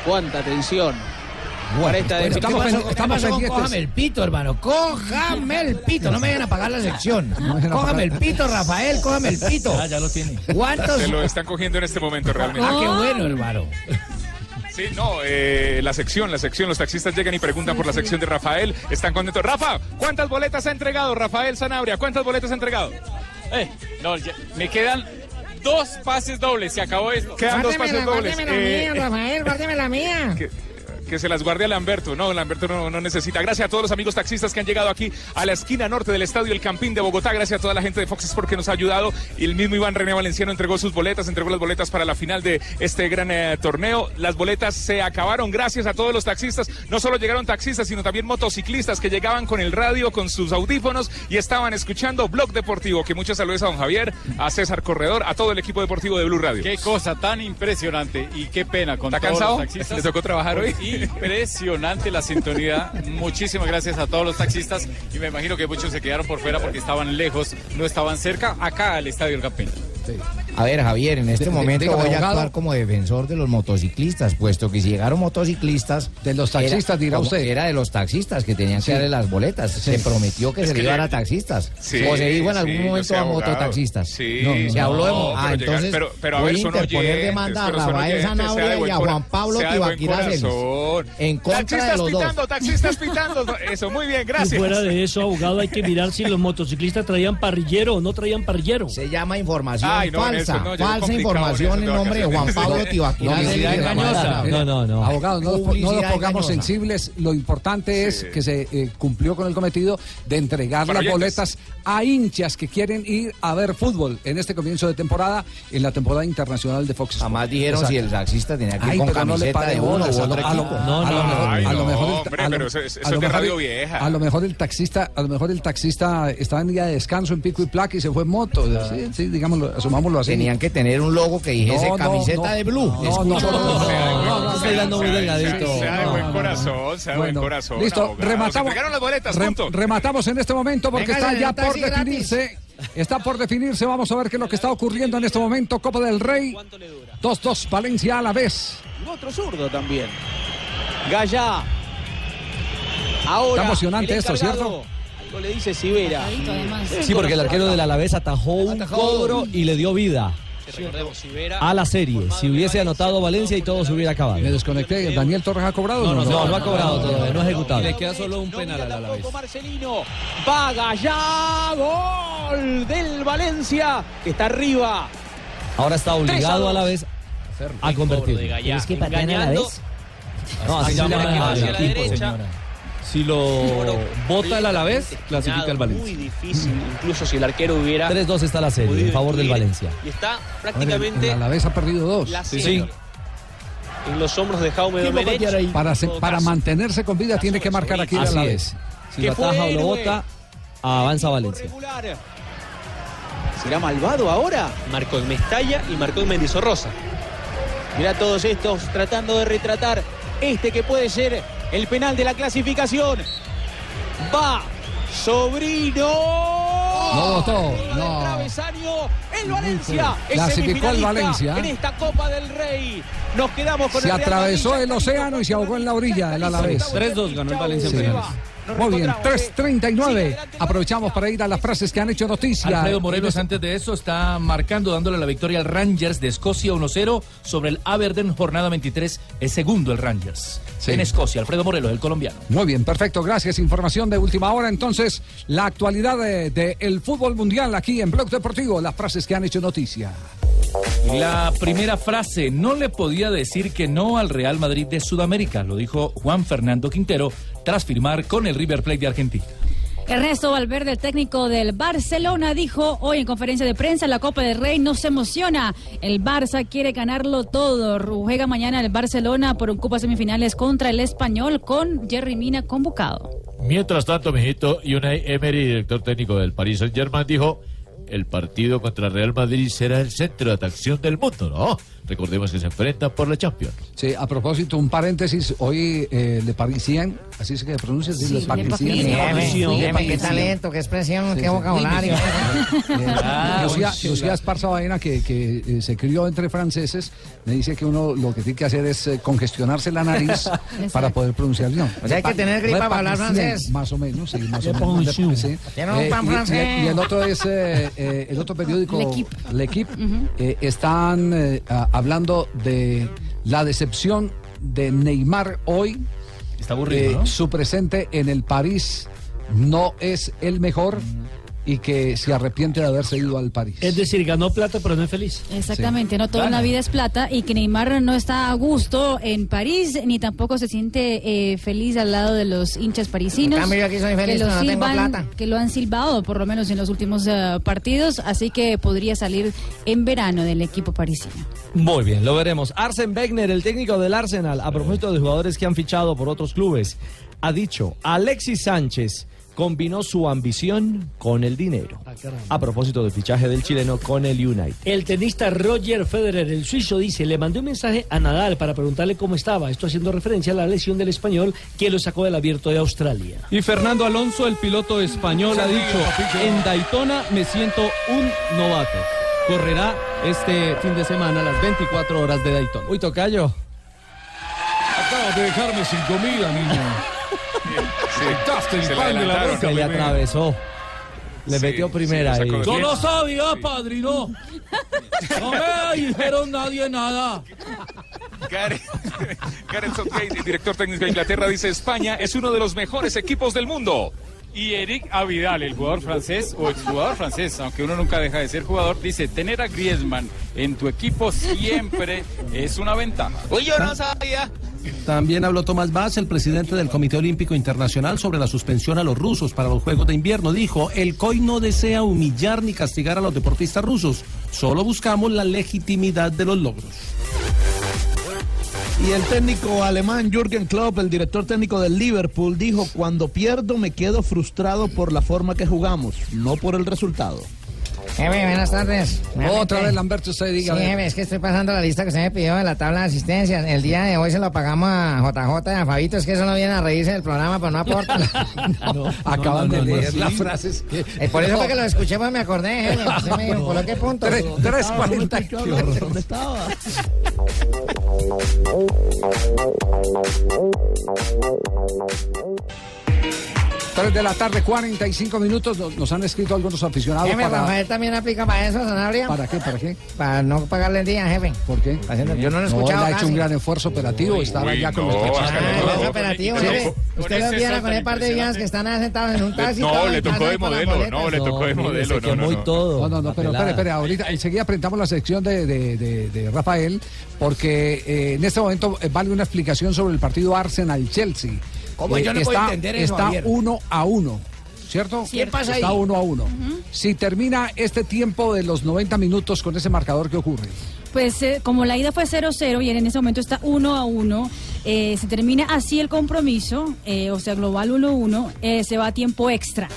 Cuánta esta bueno, estamos ¿Qué pen- pasó con- estamos con pendientes. Cójame el pito, hermano. Cójame el pito. No me vayan a pagar la sección. Cójame el pito, Rafael. Cójame el pito. Ah, ya lo tiene. ¿Cuántos? Se lo están cogiendo en este momento realmente. Ah, qué bueno, hermano. Sí, no, eh, la sección, la sección, los taxistas llegan y preguntan por la sección de Rafael, están contentos. Rafa, ¿cuántas boletas ha entregado Rafael Sanabria? ¿Cuántas boletas ha entregado? Eh, no, ya- me quedan dos pases dobles, se acabó esto. Quedan dos pases dobles. Guárdeme la Eh, mía, Rafael. Guárdeme la mía. que se las guarde a Lamberto. No, Lamberto no, no necesita. Gracias a todos los amigos taxistas que han llegado aquí a la esquina norte del estadio El Campín de Bogotá. Gracias a toda la gente de Fox Sports que nos ha ayudado. Y el mismo Iván René Valenciano entregó sus boletas, entregó las boletas para la final de este gran eh, torneo. Las boletas se acabaron gracias a todos los taxistas. No solo llegaron taxistas, sino también motociclistas que llegaban con el radio, con sus audífonos y estaban escuchando Blog Deportivo. Que muchas saludos a don Javier, a César Corredor, a todo el equipo deportivo de Blue Radio. Qué cosa tan impresionante y qué pena con ¿Está todos cansado? los taxistas. ¿Le tocó trabajar hoy? Impresionante la sintonía. Muchísimas gracias a todos los taxistas y me imagino que muchos se quedaron por fuera porque estaban lejos, no estaban cerca, acá al Estadio El Campín. A ver, Javier, en este De- de- momento dígame, voy a abogado. actuar como defensor de los motociclistas, puesto que si llegaron motociclistas... De los taxistas, era, dirá como- usted. Era de los taxistas que tenían Sí. que darle las boletas. Sí. Se prometió que Es se que le iba a a taxistas. Sí, o se dijo en algún momento a mototaxistas. Sí, No, se habló de... no, ah, pero entonces pero- pero a voy ver, a son interponer oyentes, demanda a Rafael de Sanabria y a Juan Pablo de Tibaquira. En contra de Taxistas los dos. pitando, taxistas pitando. Eso, muy bien, Y gracias. fuera de eso, abogado, hay que mirar si los motociclistas traían parrillero o no traían parrillero. Se llama información Ay, no, falsa. Nelson, no, falsa información en eso, nombre de Juan. Pablo Tibaquira Publicidad engañosa. No, no, no. Abogado, no, no nos pongamos sensibles. Lo importante es que se eh, cumplió con el cometido de entregar Para las oyentes. boletas a hinchas que quieren ir a ver fútbol en este comienzo de temporada, en la temporada internacional de Fox. Sports. Jamás dijeron Exacto. si el taxista tenía que ir Ay, con pero no le camiseta pare de uno lo- otro a lo- equipo. no, a lo mejor- pero eso, eso es de radio vieja. A lo mejor el taxista, a lo mejor el taxista estaba en día de descanso en pico y placa y se fue en moto. Sí, sí, digámoslo, asumámoslo así. Tenían que tener un logo que dijese No, camiseta no. de blue. No, no, no, estoy dando muy delgadito. Sea, de buen corazón, sea de buen corazón. Listo, rematamos. las boletas, rematamos en este momento porque está ya por definirse. Está por definirse. Vamos a ver qué es lo que está ocurriendo en este momento. Copa del Rey. 2-2, Valencia a la vez. Otro zurdo también. Gallá. Ahora. Está emocionante esto. ¿cierto? Le dice Sibera. Sí, porque el arquero del Alavés atajó un cobro y le dio vida a la serie. Si hubiese anotado Valencia y todo se hubiera acabado. Me desconecté. ¿Daniel Torres ha cobrado? No, no, no, no ha cobrado todavía, no ha ejecutado. Le queda solo un penal al Alavés. Marcelino. Va Gallá. Gol del Valencia. Que está arriba. Ahora está obligado a la vez a convertir. ¿Es que patean a la vez? No, así se llama la el derecha. Si lo bota el Alavés, clasifica al Valencia. Muy difícil, incluso si el arquero hubiera 3-2 está la serie en favor del Valencia. Y está el- prácticamente el Alavés ha perdido dos. la Sí, serie sí. en los hombros de Jaume ¿Quién va a Domenech. Para, se- para mantenerse con vida tiene que marcar aquí el Alavés. Si lo ataja o lo bota, avanza Valencia. Regular. ¿Será malvado ahora? Marcó en Mestalla y marcó en Mendizorrosa. Mirá todos estos tratando de retratar este que puede ser el penal de la clasificación. Va Sobrino. No votó, no. travesaño, el Valencia. es Clasificó el Valencia. En esta Copa del Rey. Nos quedamos con Se el atravesó el océano y se ahogó en la orilla el Alavés. 3-2 ganó el Valencia en Sí. Muy bien, 3.39. Aprovechamos para ir a las frases que han hecho noticia. Alfredo Morelos antes de eso está marcando, dándole la victoria al Rangers de Escocia 1-0 sobre el Aberdeen jornada 23, es segundo el Rangers Sí. en Escocia. Alfredo Morelos, el colombiano. Muy bien, perfecto, gracias. Información de última hora. Entonces, la actualidad del fútbol mundial aquí en Blog Deportivo, las frases que han hecho noticia. La primera frase, no le podía decir que no al Real Madrid de Sudamérica, lo dijo Juan Fernando Quintero tras firmar con el River Plate de Argentina. Ernesto Valverde, el técnico del Barcelona, dijo hoy en conferencia de prensa la Copa del Rey no se emociona. El Barça quiere ganarlo todo. Juega mañana el Barcelona por un Copa semifinales contra el Español con Jerry Mina convocado. Mientras tanto, mijito, Unai Emery, director técnico del Paris Saint-Germain, dijo, el partido contra Real Madrid será el centro de atracción del mundo, ¿no? Recordemos que se enfrentan por la Champions. Sí, a propósito, un paréntesis. Hoy eh, Le Parisien, así se que pronuncia, sí, Le Parisien. Qué talento, qué expresión, qué vocabulario. Lucía, Lucía Esparza Baena, que, que eh, se crió entre franceses, me dice que uno lo que tiene que hacer es eh, congestionarse la nariz para poder pronunciar bien. O sea, hay que tener gripa para hablar francés. Más o menos, sí, más o Le menos. Parisien. sí. Tiene un pan y- y- francés. Y, el otro es, eh, eh, el otro periódico, L'Equipe. L'Equipe, eh, están eh, a- hablando de la decepción de Neymar hoy. Está aburrido, Eh, ¿no? Su presente en el París no es el mejor y que se arrepiente de haberse ido al París. Es decir, ganó plata pero no es feliz. Exactamente, no todo en la Gana. vida es plata y que Neymar no está a gusto en París ni tampoco se siente eh, feliz al lado de los hinchas parisinos. Cambio, yo aquí soy feliz, que, lo no tengo plata. que lo han silbado por lo menos en los últimos eh, partidos, así que podría salir en verano del equipo parisino. Muy bien, lo veremos. Arsen Wenger, el técnico del Arsenal, a propósito de jugadores que han fichado por otros clubes, ha dicho, Alexis Sánchez combinó su ambición con el dinero. A propósito del fichaje del chileno con el United. El tenista Roger Federer, el suizo, dice, le mandé un mensaje a Nadal para preguntarle cómo estaba, esto haciendo referencia a la lesión del español que lo sacó del abierto de Australia. Y Fernando Alonso, el piloto español, ha dicho, en Daytona me siento un novato. Correrá este fin de semana las 24 horas de Daytona. Uy, Tocayo. Acabas de dejarme sin comida, niño. El se le pan de la adelantaron. boca. Se le primero. atravesó. Le Sí, metió primera sí, ahí. Yo no sabía, padrino. No me dijeron nadie nada. Gareth Gareth Southgate, el director técnico de Inglaterra, dice España es uno de los mejores equipos del mundo. Y Eric Avidal, el jugador francés o exjugador francés, aunque uno nunca deja de ser jugador, dice, tener a Griezmann en tu equipo siempre es una ventaja. Uy, yo no sabía. También habló Tomás Bas, el presidente del Comité Olímpico Internacional, sobre la suspensión a los rusos para los Juegos de Invierno. Dijo, el COI no desea humillar ni castigar a los deportistas rusos, solo buscamos la legitimidad de los logros. Y el técnico alemán Jürgen Klopp, el director técnico del Liverpool, dijo, cuando pierdo me quedo frustrado por la forma que jugamos, no por el resultado. Jefe, buenas tardes. Otra vez, Lamberto, usted diga. Sí, jefe, es que estoy pasando la lista que usted me pidió de la tabla de asistencia. El día de hoy se lo pagamos a JJ y a Fabito. Es que eso no viene a reírse del programa, pero no aporta. Acaban no, no, de no, leer sí. las frases que... Eh, por eso fue que lo escuché, pues me acordé, jefe. Usted me dijo, ¿por qué punto? Tres- tres Ah, cuarenta y- ¿Dónde estaba? Tres de la tarde, 45 minutos. Nos, nos han escrito algunos aficionados Jefe, para... Rafael también aplica para eso, Sanabria. ¿Para qué? ¿Para qué? Para no pagarle el día, jefe. ¿Por qué? Yo no lo he No, escuchado él ha hecho un gran esfuerzo operativo. Estaba uy, ya con no, los luego. Ah, operativo, Con jefe. Usted lo viera con el par de días que están sentados en un taxi. No, le tocó de modelo, no, le tocó de modelo, no, no, no. todo. No, no, no, pero espere, espere, ahorita enseguida aprendamos la sección de, de- de- de Rafael, porque eh, en este momento eh, vale una explicación sobre el partido Arsenal-Chelsea. ¿Cómo? Eh, Yo no está, puedo entender eso, Está Javier. uno a uno, ¿cierto? ¿Qué pasa Está ahí? uno a uno. Si termina este tiempo de los 90 minutos con ese marcador, ¿qué ocurre? Pues eh, como la ida fue 0-0 y en ese momento está 1 a 1, eh, se termina así el compromiso, eh, o sea, global 1-1, eh, se va a tiempo extra.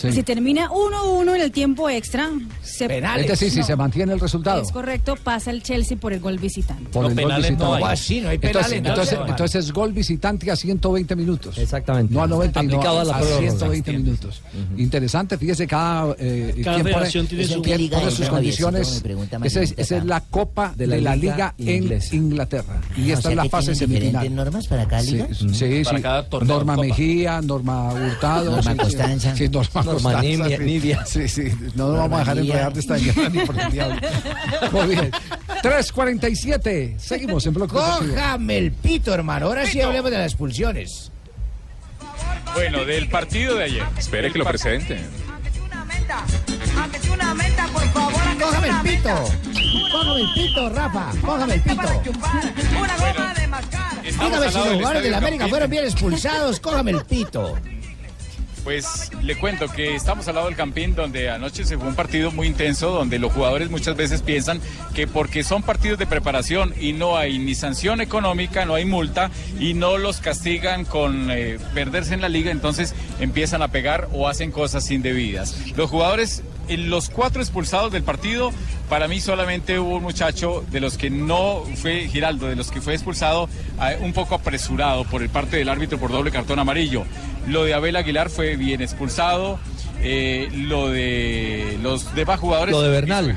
Sí. Si termina 1-1 en el tiempo extra, se Es decir, si No, se mantiene el resultado. Es correcto, pasa el Chelsea por el gol visitante. Por el gol visitante. ¿Cómo así? No hay entonces, penales, no, entonces, hermano. entonces es gol visitante a 120 minutos. Exactamente. No a 90 y no Aplicado a, a la a prórroga. 120 minutos. Interesante, fíjese, cada, eh, Cada federación tiene su- quien ¿Qué liga pone es, sus condiciones. Esa es, esa la Copa de la, Liga, en Inglaterra. Y Ah, esta o sea es la fase semifinal. normas para cada liga? Sí, sí, Para sí. cada torneo, Norma Copa. Mejía, Norma Hurtado. Norma. Costanza. Sí, Norma, Norma sí. Sí, sí. No nos vamos a dejar enredar de esta guerra ni por el diablo. Muy bien. 3.47. Seguimos en Bloque. Cójame el pito, hermano. Ahora sí hablemos de las expulsiones. Bueno, del partido de ayer. Espere que lo presente. Cójame el pito. Cójame el pito, Rafa. Cójame el pito. Dígame si los jugadores de la América fueron bien expulsados. Cójame el pito. Pues le cuento que estamos al lado del Campín, donde anoche se fue un partido muy intenso, donde los jugadores muchas veces piensan que porque son partidos de preparación y no hay ni sanción económica, no hay multa y no los castigan con eh, perderse en la liga, entonces empiezan a pegar o hacen cosas indebidas. Los jugadores, en los cuatro expulsados del partido, para mí solamente hubo un muchacho de los que no fue Giraldo, de los que fue expulsado eh, un poco apresurado por el parte del árbitro por doble cartón amarillo. Lo de Abel Aguilar fue bien expulsado. eh, lo de los demás jugadores. Lo de Bernal.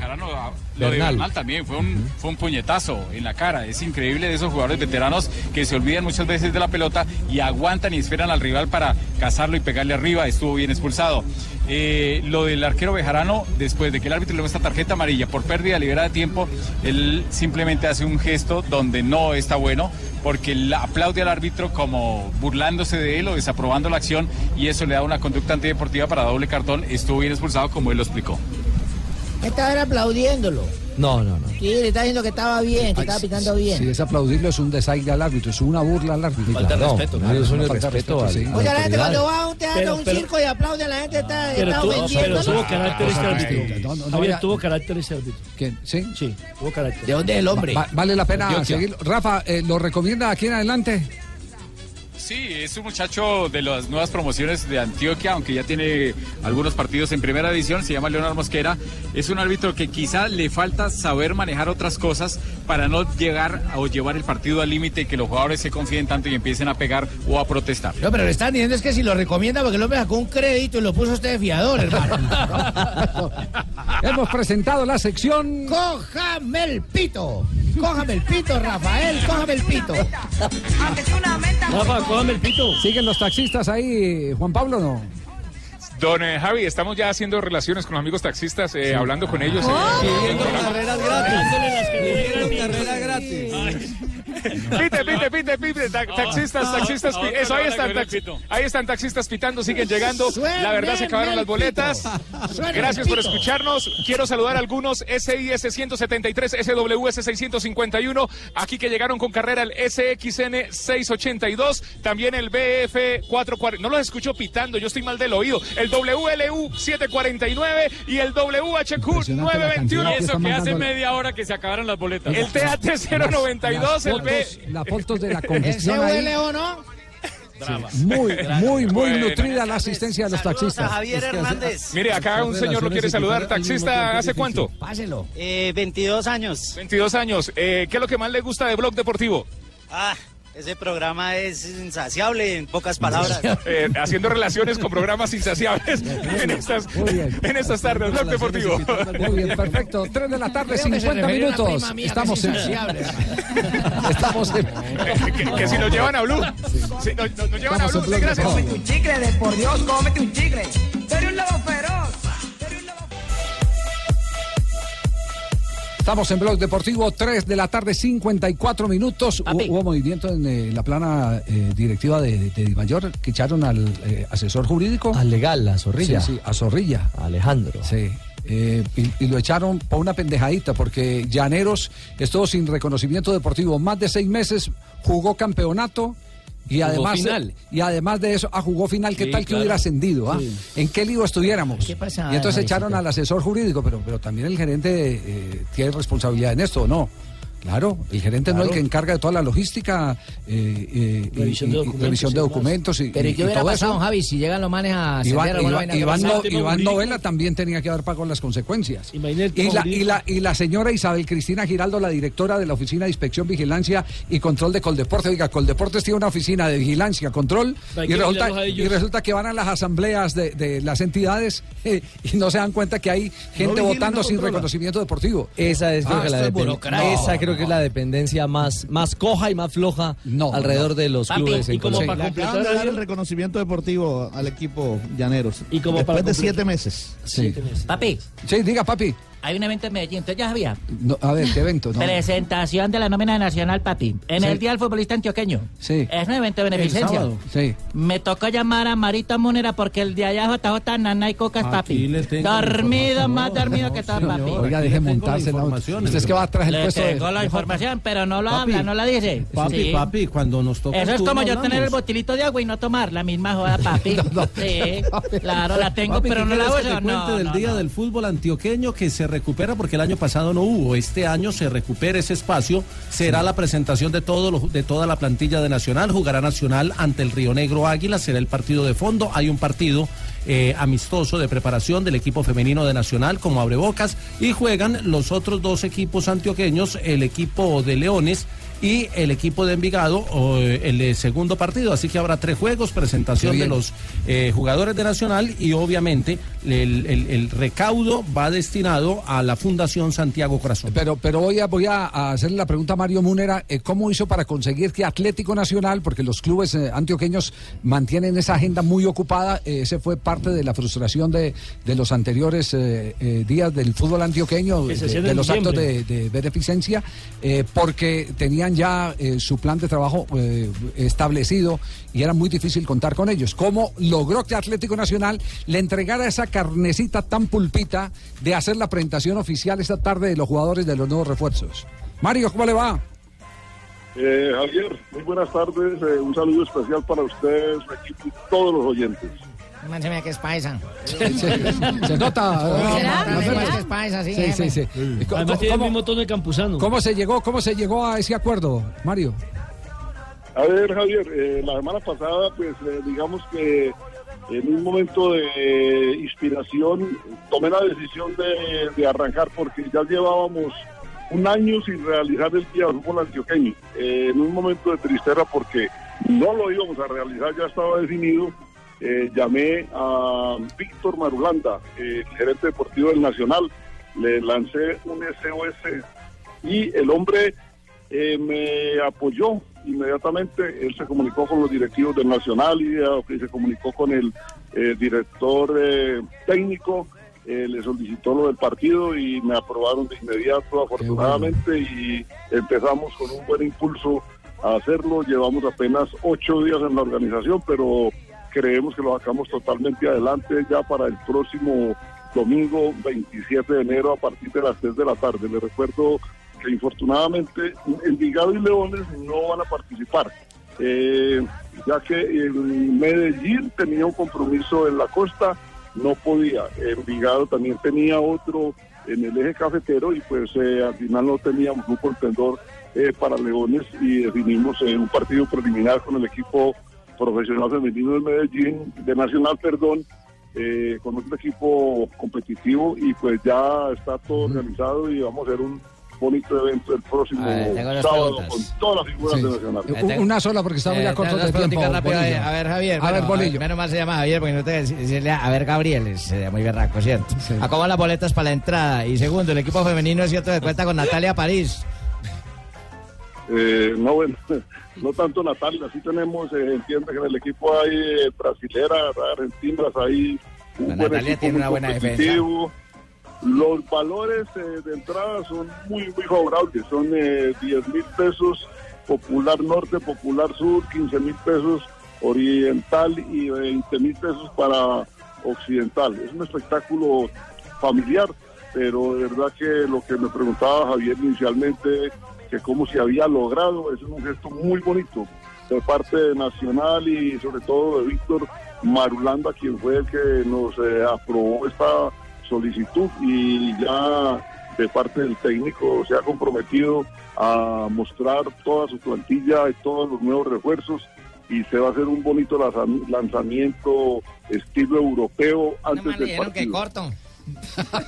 Lo de Bernal. También fue un, fue un puñetazo en la cara. Es increíble de esos jugadores veteranos que se olvidan muchas veces de la pelota y aguantan y esperan al rival para cazarlo y pegarle arriba. Estuvo bien expulsado. Eh, lo del arquero Bejarano, después de que el árbitro le muestra tarjeta amarilla por pérdida liberada de tiempo, él simplemente hace un gesto donde no está bueno, porque aplaude al árbitro como burlándose de él o desaprobando la acción y eso le da una conducta antideportiva para doble cartón. Estuvo bien expulsado como él lo explicó. Estaba era aplaudiéndolo. No, no, no. Sí, le está diciendo que estaba bien, que estaba pitando bien. Si es aplaudirlo, es un desaire al árbitro, es una burla al árbitro. Falta de Claro, respeto, claro, claro, es un respeto, sí. Oye, la gente cuando va a un teatro, a un Pero- circo y aplaude, la gente está, Pero, está tuvo, ofendiendo. pero tuvo ¿no? carácter ese árbitro. No, no, no, Javier, tuvo carácter ese árbitro. ¿Quién? ¿Sí? Sí, tuvo carácter. ¿De dónde es el hombre? Va- vale la pena seguirlo. Rafa, eh, ¿lo recomienda aquí en adelante? Sí, es un muchacho de las nuevas promociones de Antioquia, aunque ya tiene algunos partidos en primera división, se llama Leonardo Mosquera. Es un árbitro que quizá le falta saber manejar otras cosas para no llegar o llevar el partido al límite y que los jugadores se confíen tanto y empiecen a pegar o a protestar. No, pero le están diciendo es que si lo recomienda porque el hombre sacó un crédito y lo puso usted de fiador, hermano. Hemos presentado la sección. ¡Cójame el pito! ¡Cójame el pito, Rafael! ¡Cójame el pito! Rafa, cójame el pito. ¿Siguen los taxistas ahí, Juan Pablo, no? Don eh, Javi, estamos ya haciendo relaciones con los amigos taxistas, eh, hablando con ellos. eh, el programa. Carreras gratis. Carrera gratis. Pite, pite, pite, pite, ta- taxistas, taxistas, pi- eso, ahí están, taxi- ahí están taxistas pitando, siguen llegando. La verdad se acabaron las boletas. Gracias por escucharnos. Quiero saludar a algunos SIS 173, SWS 651, aquí que llegaron con carrera el SXN 682, también el BF 440. No los escucho pitando, yo estoy mal del oído. El WLU 749 y el WHQ Impresionante la cantidad 921. que están mandando. media hora que se acabaron las boletas. El TAT 092, el B. las fotos de la ¿Ese congestión o no? Muy, muy, muy Bueno. nutrida la asistencia de los taxistas. Javier Hernández. Mire, acá un señor lo quiere saludar. Taxista, ¿hace cuánto? Páselo. Eh, 22 años. 22 años. Eh, ¿Qué es lo que más le gusta de Blog Deportivo? Ah, ese programa es insaciable, en pocas palabras. Eh, haciendo relaciones con programas insaciables en estas, en estas tardes. Blog Deportivo. Muy bien, perfecto. 3 de la tarde, Creo que se 50 refería a una minutos. Estamos es en. Estamos en. que, que si nos llevan a Blue. Si nos, nos- llevan a Blue. Sí, gracias. Deportivo. Un chicle de por Dios, cómete un chicle. Soy un lobo feroz. Estamos en Blog Deportivo, 3 de la tarde, 54 minutos. Papi. Hubo, movimiento en eh, la plana eh, directiva de, de Dimayor que echaron al eh, asesor jurídico. Al legal, a Zorrilla. Sí, sí, a Zorrilla. Alejandro. Sí. eh, y, y lo echaron por una pendejadita, porque Llaneros estuvo sin reconocimiento deportivo más de seis meses, jugó campeonato y además, final. y además de eso, ah, jugó final, ¿qué Sí, tal que claro. hubiera ascendido? ah? Sí. ¿En qué lío estuviéramos? ¿Qué pasa, y entonces echaron al asesor jurídico, pero, pero también el gerente eh, tiene responsabilidad en esto, ¿o no? Claro, el gerente no es el que encarga de toda la logística, eh, eh, y- Revisión de y- y documentos revisión y de documentos y, Pero ¿y qué y hubiera pasado, eso. Javi, si llegan los manes a Iván, Iván- vaina Iván? No- Iván. Novela también tenía que haber pagado las consecuencias. Y la, y, la, y la señora Isabel Cristina Giraldo, la directora de la Oficina de Inspección, Vigilancia y Control de Coldeporte. Oiga, Coldeportes tiene una oficina de vigilancia, control, y resulta, y resulta que van a las asambleas de, de las entidades eh, y no se dan cuenta que hay gente votando sin reconocimiento deportivo. Esa es, creo Ah, que la es burocracia. esa creo que es la dependencia más, más coja y más floja No, alrededor no. de los Papi, clubes en y como Colombia. para Le completar de dar el reconocimiento deportivo al equipo Llaneros. Y como Después para de siete meses. Sí. Papi, Sí, diga, papi. Hay un evento en Medellín, ¿usted ya sabía? No, a ver, ¿qué evento? No. Presentación de la nómina nacional, papi. En Sí. el Día del Futbolista Antioqueño. Sí. Es un evento de beneficencia. Sí. Me tocó llamar a Marito Múnera porque el de allá JJ Nana y Cocas, papi. le tengo la Dormido, más dormido que todo, papi. Oiga, deje montarse la Usted es que va atrás el Le puesto de... tengo la información, pero no lo Papi. habla, no la dice. Papi, Sí. papi, cuando nos toca. Eso es como yo tener el botilito de agua y no tomar la misma joda, papi. Sí, claro, la tengo, Papi, pero ¿qué no la uso. No, del Día del Fútbol Antioqueño que se recupera porque el año pasado no hubo. Este año se recupera ese espacio. Será la presentación de, todo lo- de toda la plantilla de Nacional. Jugará Nacional ante el Río Negro Águila. Será el partido de fondo. Hay un partido eh, amistoso de preparación del equipo femenino de Nacional como abrebocas. Y juegan los otros dos equipos antioqueños, el equipo de Leones y el equipo de Envigado, o, eh, el eh, segundo partido. Así que habrá tres juegos, presentación de los eh, jugadores de Nacional y obviamente el, el- el recaudo va destinado a la Fundación Santiago Corazón. Pero, pero voy a, voy a hacerle la pregunta a Mario Múnera, eh, ¿cómo hizo para conseguir que Atlético Nacional, porque los clubes eh, antioqueños mantienen esa agenda muy ocupada, eh, ese fue parte de la frustración de, de los anteriores eh, eh, días del fútbol antioqueño, de, los actos de, de beneficencia, eh, porque tenían ya eh, su plan de trabajo eh, establecido y era muy difícil contar con ellos. ¿Cómo logró que Atlético Nacional le entregara esa carnecita tan pulpita de hacer la presentación oficial esta tarde de los jugadores de los nuevos refuerzos? Mario, ¿cómo le va? Eh, Javier, muy buenas tardes. eh, un saludo especial para ustedes, equipo y todos los oyentes. Man, se me ve que es paisa. Se, se nota. Es que es paisa, sí, Sí, sí, sí. ¿Cómo- Además tiene el mismo tono de campusano. ¿Cómo se llegó, cómo se llegó a ese acuerdo, Mario? A ver, Javier, eh, la semana pasada, pues eh, digamos que en un momento de inspiración tomé la decisión de, de arrancar porque ya llevábamos un año sin realizar el Día del Fútbol Antioqueño. Eh, en un momento de tristeza porque no lo íbamos a realizar, ya estaba definido. Eh, llamé a Víctor Marulanda, eh, gerente deportivo del Nacional, le lancé un SOS y el hombre eh, me apoyó inmediatamente. Él se comunicó con los directivos del Nacional y eh, se comunicó con el eh, director técnico. eh, le solicitó lo del partido y me aprobaron de inmediato, afortunadamente, y empezamos con un buen impulso a hacerlo. Llevamos apenas ocho días en la organización, pero creemos que lo sacamos totalmente adelante ya para el próximo domingo 27 de enero a partir de las 3 de la tarde. Les recuerdo que infortunadamente Envigado y Leones no van a participar, eh, ya que en Medellín tenía un compromiso en la costa, no podía. Envigado también tenía otro en el eje cafetero y pues eh, al final no teníamos un contendor eh, para Leones y definimos un partido preliminar con el equipo profesional femenino de Medellín, de Nacional, perdón, eh, con otro equipo competitivo y pues ya está todo organizado y vamos a hacer un bonito evento el próximo ver, sábado preguntas. con todas las figuras Sí. de Nacional. U- Una sola porque estamos Eh, ya cortos de tiempo. A ver, Javier. A ver, Bolillo. Menos mal se llama Javier porque no te decirle a ver, Gabriel. Es eh, muy berraco, ¿cierto? ¿A cómo van las boletas para la entrada? Y segundo, el equipo femenino es cierto que cuenta con Natalia París. Eh, no, bueno, no tanto Natalia, sí tenemos, eh, entiende que en el equipo hay eh, brasileras, argentinas, hay un La buen equipo tiene una buena defensa. Los valores eh, de entrada son muy, muy favorables, son eh, 10 mil pesos Popular Norte, Popular Sur, 15 mil pesos Oriental y 20 mil pesos para Occidental. Es un espectáculo familiar, pero de verdad que lo que me preguntaba Javier inicialmente, que cómo se había logrado, es un gesto muy bonito de parte de Nacional y sobre todo de Víctor Marulanda, quien fue el que nos eh, aprobó esta solicitud y ya de parte del técnico se ha comprometido a mostrar toda su plantilla y todos los nuevos refuerzos y se va a hacer un bonito lanza- lanzamiento estilo europeo antes del dijeron que corto.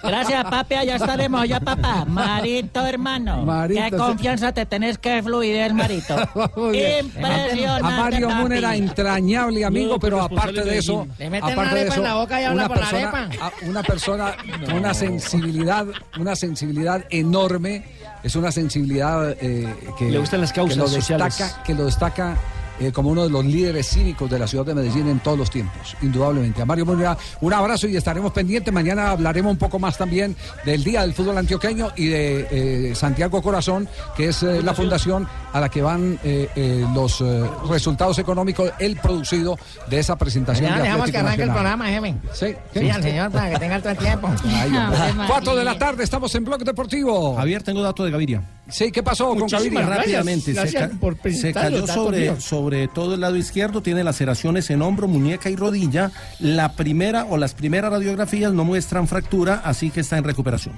Gracias, papi. Allá estaremos, ya, papá. Marito, hermano. Marito, Qué sí. confianza te tenés que fluidez, Marito. Impresionante. A Mario papi. Múnera, entrañable amigo, pero aparte de eso, Medellín. Le meten aparte una de arepa eso, en la boca y habla una persona, una persona con una sensibilidad, una sensibilidad enorme, es una sensibilidad eh, que Le gustan las causas que lo sociales. que lo destaca eh, como uno de los líderes cívicos de la ciudad de Medellín en todos los tiempos, indudablemente. A Mario Murga, un abrazo y estaremos pendientes. Mañana hablaremos un poco más también del Día del Fútbol Antioqueño y de eh, Santiago Corazón, que es eh, la fundación a la que van eh, eh, los eh, resultados económicos, el producido de esa presentación. Mañana de dejamos que arranque el programa, jefe. Sí, Sí, al señor para que tenga todo el tiempo. Cuatro de la tarde, estamos en Blog Deportivo. Javier, tengo dato de Gaviria. Sí, ¿qué pasó con Muchísimas Gaviria? rápidamente. se, ca- se cayó sobre, sobre todo el lado izquierdo, tiene laceraciones en hombro, muñeca y rodilla. La primera o las primeras radiografías no muestran fractura, así que está en recuperación.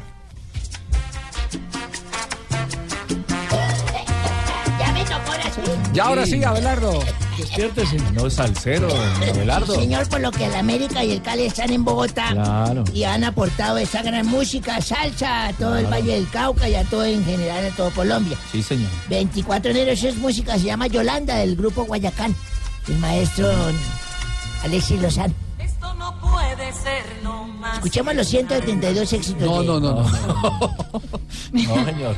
Ahora sí. Y ahora sí, Abelardo. Despiértese. No, salsero, Abelardo. Señor, por lo que el América y el Cali están en Bogotá Claro. y han aportado esa gran música, salsa a todo el Valle del Cauca y a todo en general, a todo Colombia. Sí, señor. 24 de enero, eso es música, se llama Yolanda del grupo Guayacán. El maestro Alexis Lozano. No puede ser no más. Escuchemos los 172 éxitos. No, de- no, no, no. No, señor.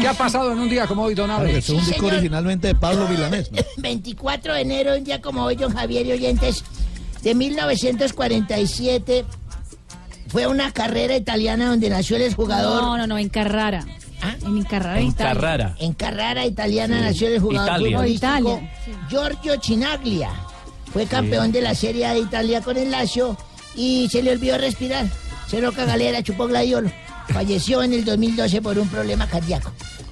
¿Qué ha pasado en un día como hoy, Don Abe? Es un disco señor. originalmente de Pablo Vilanés. ¿no? 24 de enero, un día como hoy, don Javier y oyentes, de 1947, fue una carrera italiana donde nació el jugador. No, no, no, en Carrara. En Carrara, En. Carrara. En Carrara italiana Sí. nació el jugador Italia. futbolístico Italia, sí. Giorgio Chinaglia. Fue campeón de la Serie A de Italia con el Lazio y se le olvidó respirar. Se roca galera, chupó gladiolo. Falleció en el 2012 por un problema cardíaco.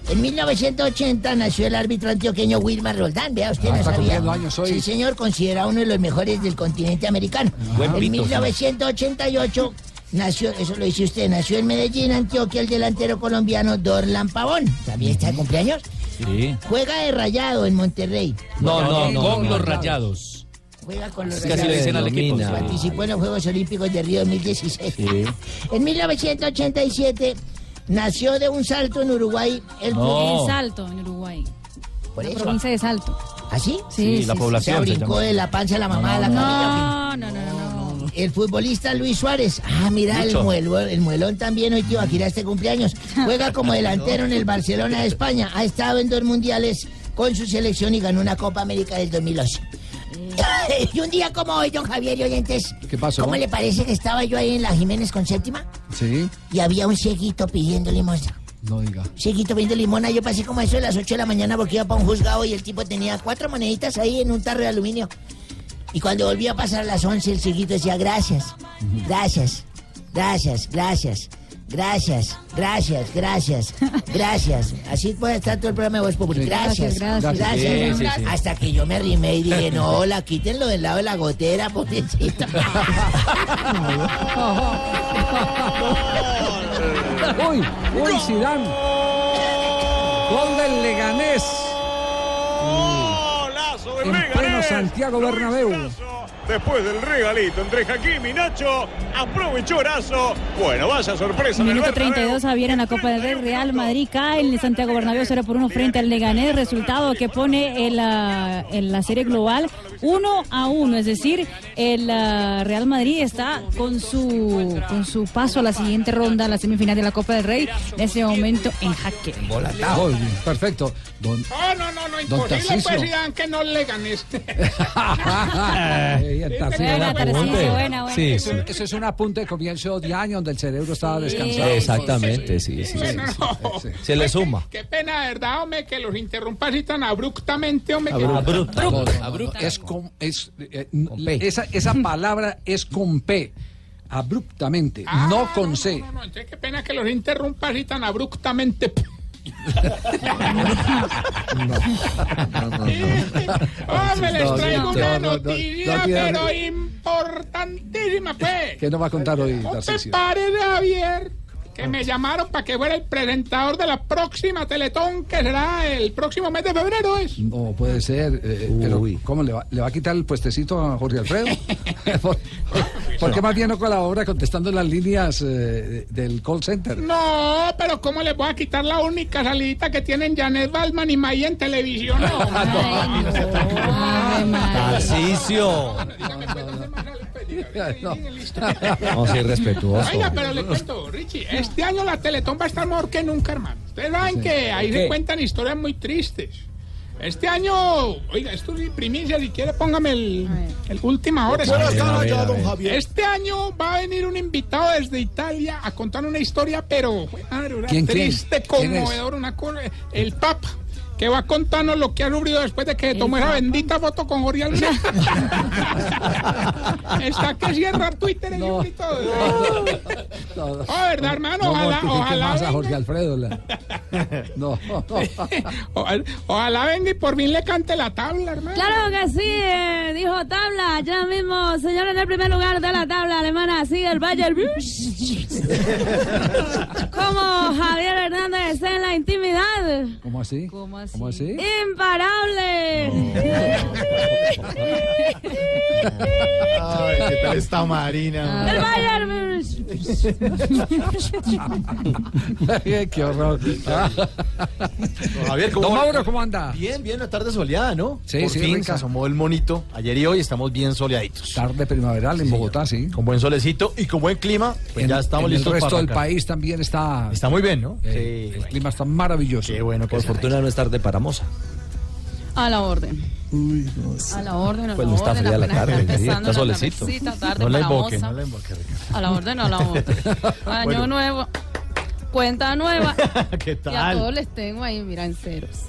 En 1980 nació el árbitro antioqueño Wilmar Roldán. Vea, usted Ah, no está sabía. años hoy. Sí, señor, considerado uno de los mejores del continente americano. Buen en pito, sí. 1988 nació, eso lo dice usted, nació en Medellín, Antioquia, el delantero colombiano Dorlan Pavón. ¿Sabía está de cumpleaños? Sí. Juega de rayado en Monterrey. No, no, no. Con no, los no. rayados. Juega con los así le dicen al equipo. Domina. Participó en los Juegos Olímpicos de Río 2016. Sí. En 1987 nació de un salto en Uruguay el No. En Salto, en Uruguay. Por La eso. provincia de Salto. ¿Así? Sí, Sí, la sí, población. Se se brincó de la panza a la mamá de la camilla. No, no, no, no, no. El futbolista Luis Suárez. Ah, mira, el, muelo, el muelón también hoy, tío, aquí este cumpleaños. Juega como delantero en el Barcelona de España. Ha estado en dos mundiales con su selección y ganó una Copa América del 2011. y un día como hoy, don Javier y oyentes. ¿Qué pasó? ¿Cómo le parece que estaba yo ahí en la Jiménez con séptima? Sí, Y había un cieguito pidiendo limosna. no diga. Cieguito pidiendo limona. Yo pasé como eso a las 8 de la mañana porque iba para un juzgado y el tipo tenía cuatro moneditas ahí en un tarro de aluminio. Y cuando volví a pasar a las 11, el cieguito decía, gracias, gracias, gracias, gracias, gracias, gracias, gracias, gracias. Así puede estar todo el programa de Voz Popular. Gracias, Gracias, gracias. gracias. Sí, sí, sí. Hasta que yo me arrimé y dije, no, la quítenlo del lado de la gotera, pobrecita. Uy, uy, Zidane. Gol del Leganés. Golazo pleno Leganés. Santiago Bernabéu. Después del regalito entre Hakimi y Nacho, aprovechó Erazo. Bueno, vaya sorpresa. Minuto Bernabéu. 32, Javier, en la Copa del Rey. Real Madrid cae en el Santiago Bernabéu 0 por 1 frente al Leganés. Resultado que pone en la, en la serie global 1 a 1. Es decir, el ah, Real Madrid está con su, con su paso a la siguiente ronda, la semifinal de la Copa del Rey, en ese momento en jaque. Gol, perfecto. Don, Oh, no, no, no, imposible pues Zidane, que no le Buena, Eso, es un apunte de comienzo de año donde el cerebro estaba descansado. Exactamente, sí, sí. Se le suma. Qué pena, ¿verdad, hombre? Que los interrumpa así tan abruptamente, hombre. que- Abrupto. Es con, es, eh, n- esa, esa palabra es con P. Abruptamente, Ah, no con C. No, no, entonces qué pena que los interrumpa así tan abruptamente. No, no, no, Hombre, ah, les traigo una noticia, pero importantísima, pues. ¿Qué nos va a contar hoy, Darcy? Un pared abierto que me llamaron para que fuera el presentador de la próxima Teletón, que será el próximo mes de febrero, ¿es? No puede ser. eh, pero ¿cómo le va, le va a quitar el puestecito a Jorge Alfredo? ¿Por, por qué más bien no colabora contestando las líneas eh, del call center? No, pero ¿cómo les voy a quitar la única salidita que tienen Janet Balman y May en televisión? No, Tarcisio. Vamos a ser respetuosos. Oiga, pero le cuento, Richie, este año la Teletón va a estar mejor que nunca, hermano. Ustedes saben que ahí ¿Qué? se cuentan historias muy tristes. Este año, oiga, esto es primicia, si quiere póngame el, el última hora. Buenas Este- tardes, ya, don Javier. Este año va a venir un invitado desde Italia a contar una historia, pero madre, una ¿Quién, triste, ¿Quién conmovedora, una cosa, el Papa. Que va a contarnos lo que ha sufrido después de que tomó esa bendita foto con Jorge. Está que cierra Twitter el y todo. No, Ah, ¿verdad, hermano? no Ojalá, ojalá más a. Jorge Alfredo. la- No, Ojalá, ojalá venga y por fin le cante la tabla, hermano. Claro que sí, eh, dijo tabla. Ya mismo, señor, en el primer lugar de la tabla alemana sigue el Bayern. Como Javier Hernández en la intimidad. ¿Cómo así? ¿Cómo así? ¿Cómo así? Imparable. Ay, ¿qué tal está Marina? El Bayern. Qué horror. Javier, Don Mauro, ¿cómo anda? Bien, bien, una tarde soleada, ¿no? Sí, Por sí, fin rica. se asomó el monito. Ayer y hoy estamos bien soleaditos. Tarde primaveral en Bogotá, sí. Con buen solecito y con buen clima, pues En- ya estamos en listos El resto para del país también está. Está muy bien, ¿no? Eh, el clima está maravilloso. Qué bueno Por fortuna no es tarde para Moza. A la orden. A la orden, a Pues la no está orden. fría la tarde, está la solecito. tarde No la para invoque, no la invoque, Ricardo. A la orden, a la orden. Año Bueno. nuevo. Cuenta nueva. ¿Qué Y a tal? todos les tengo ahí, mira, en ceros.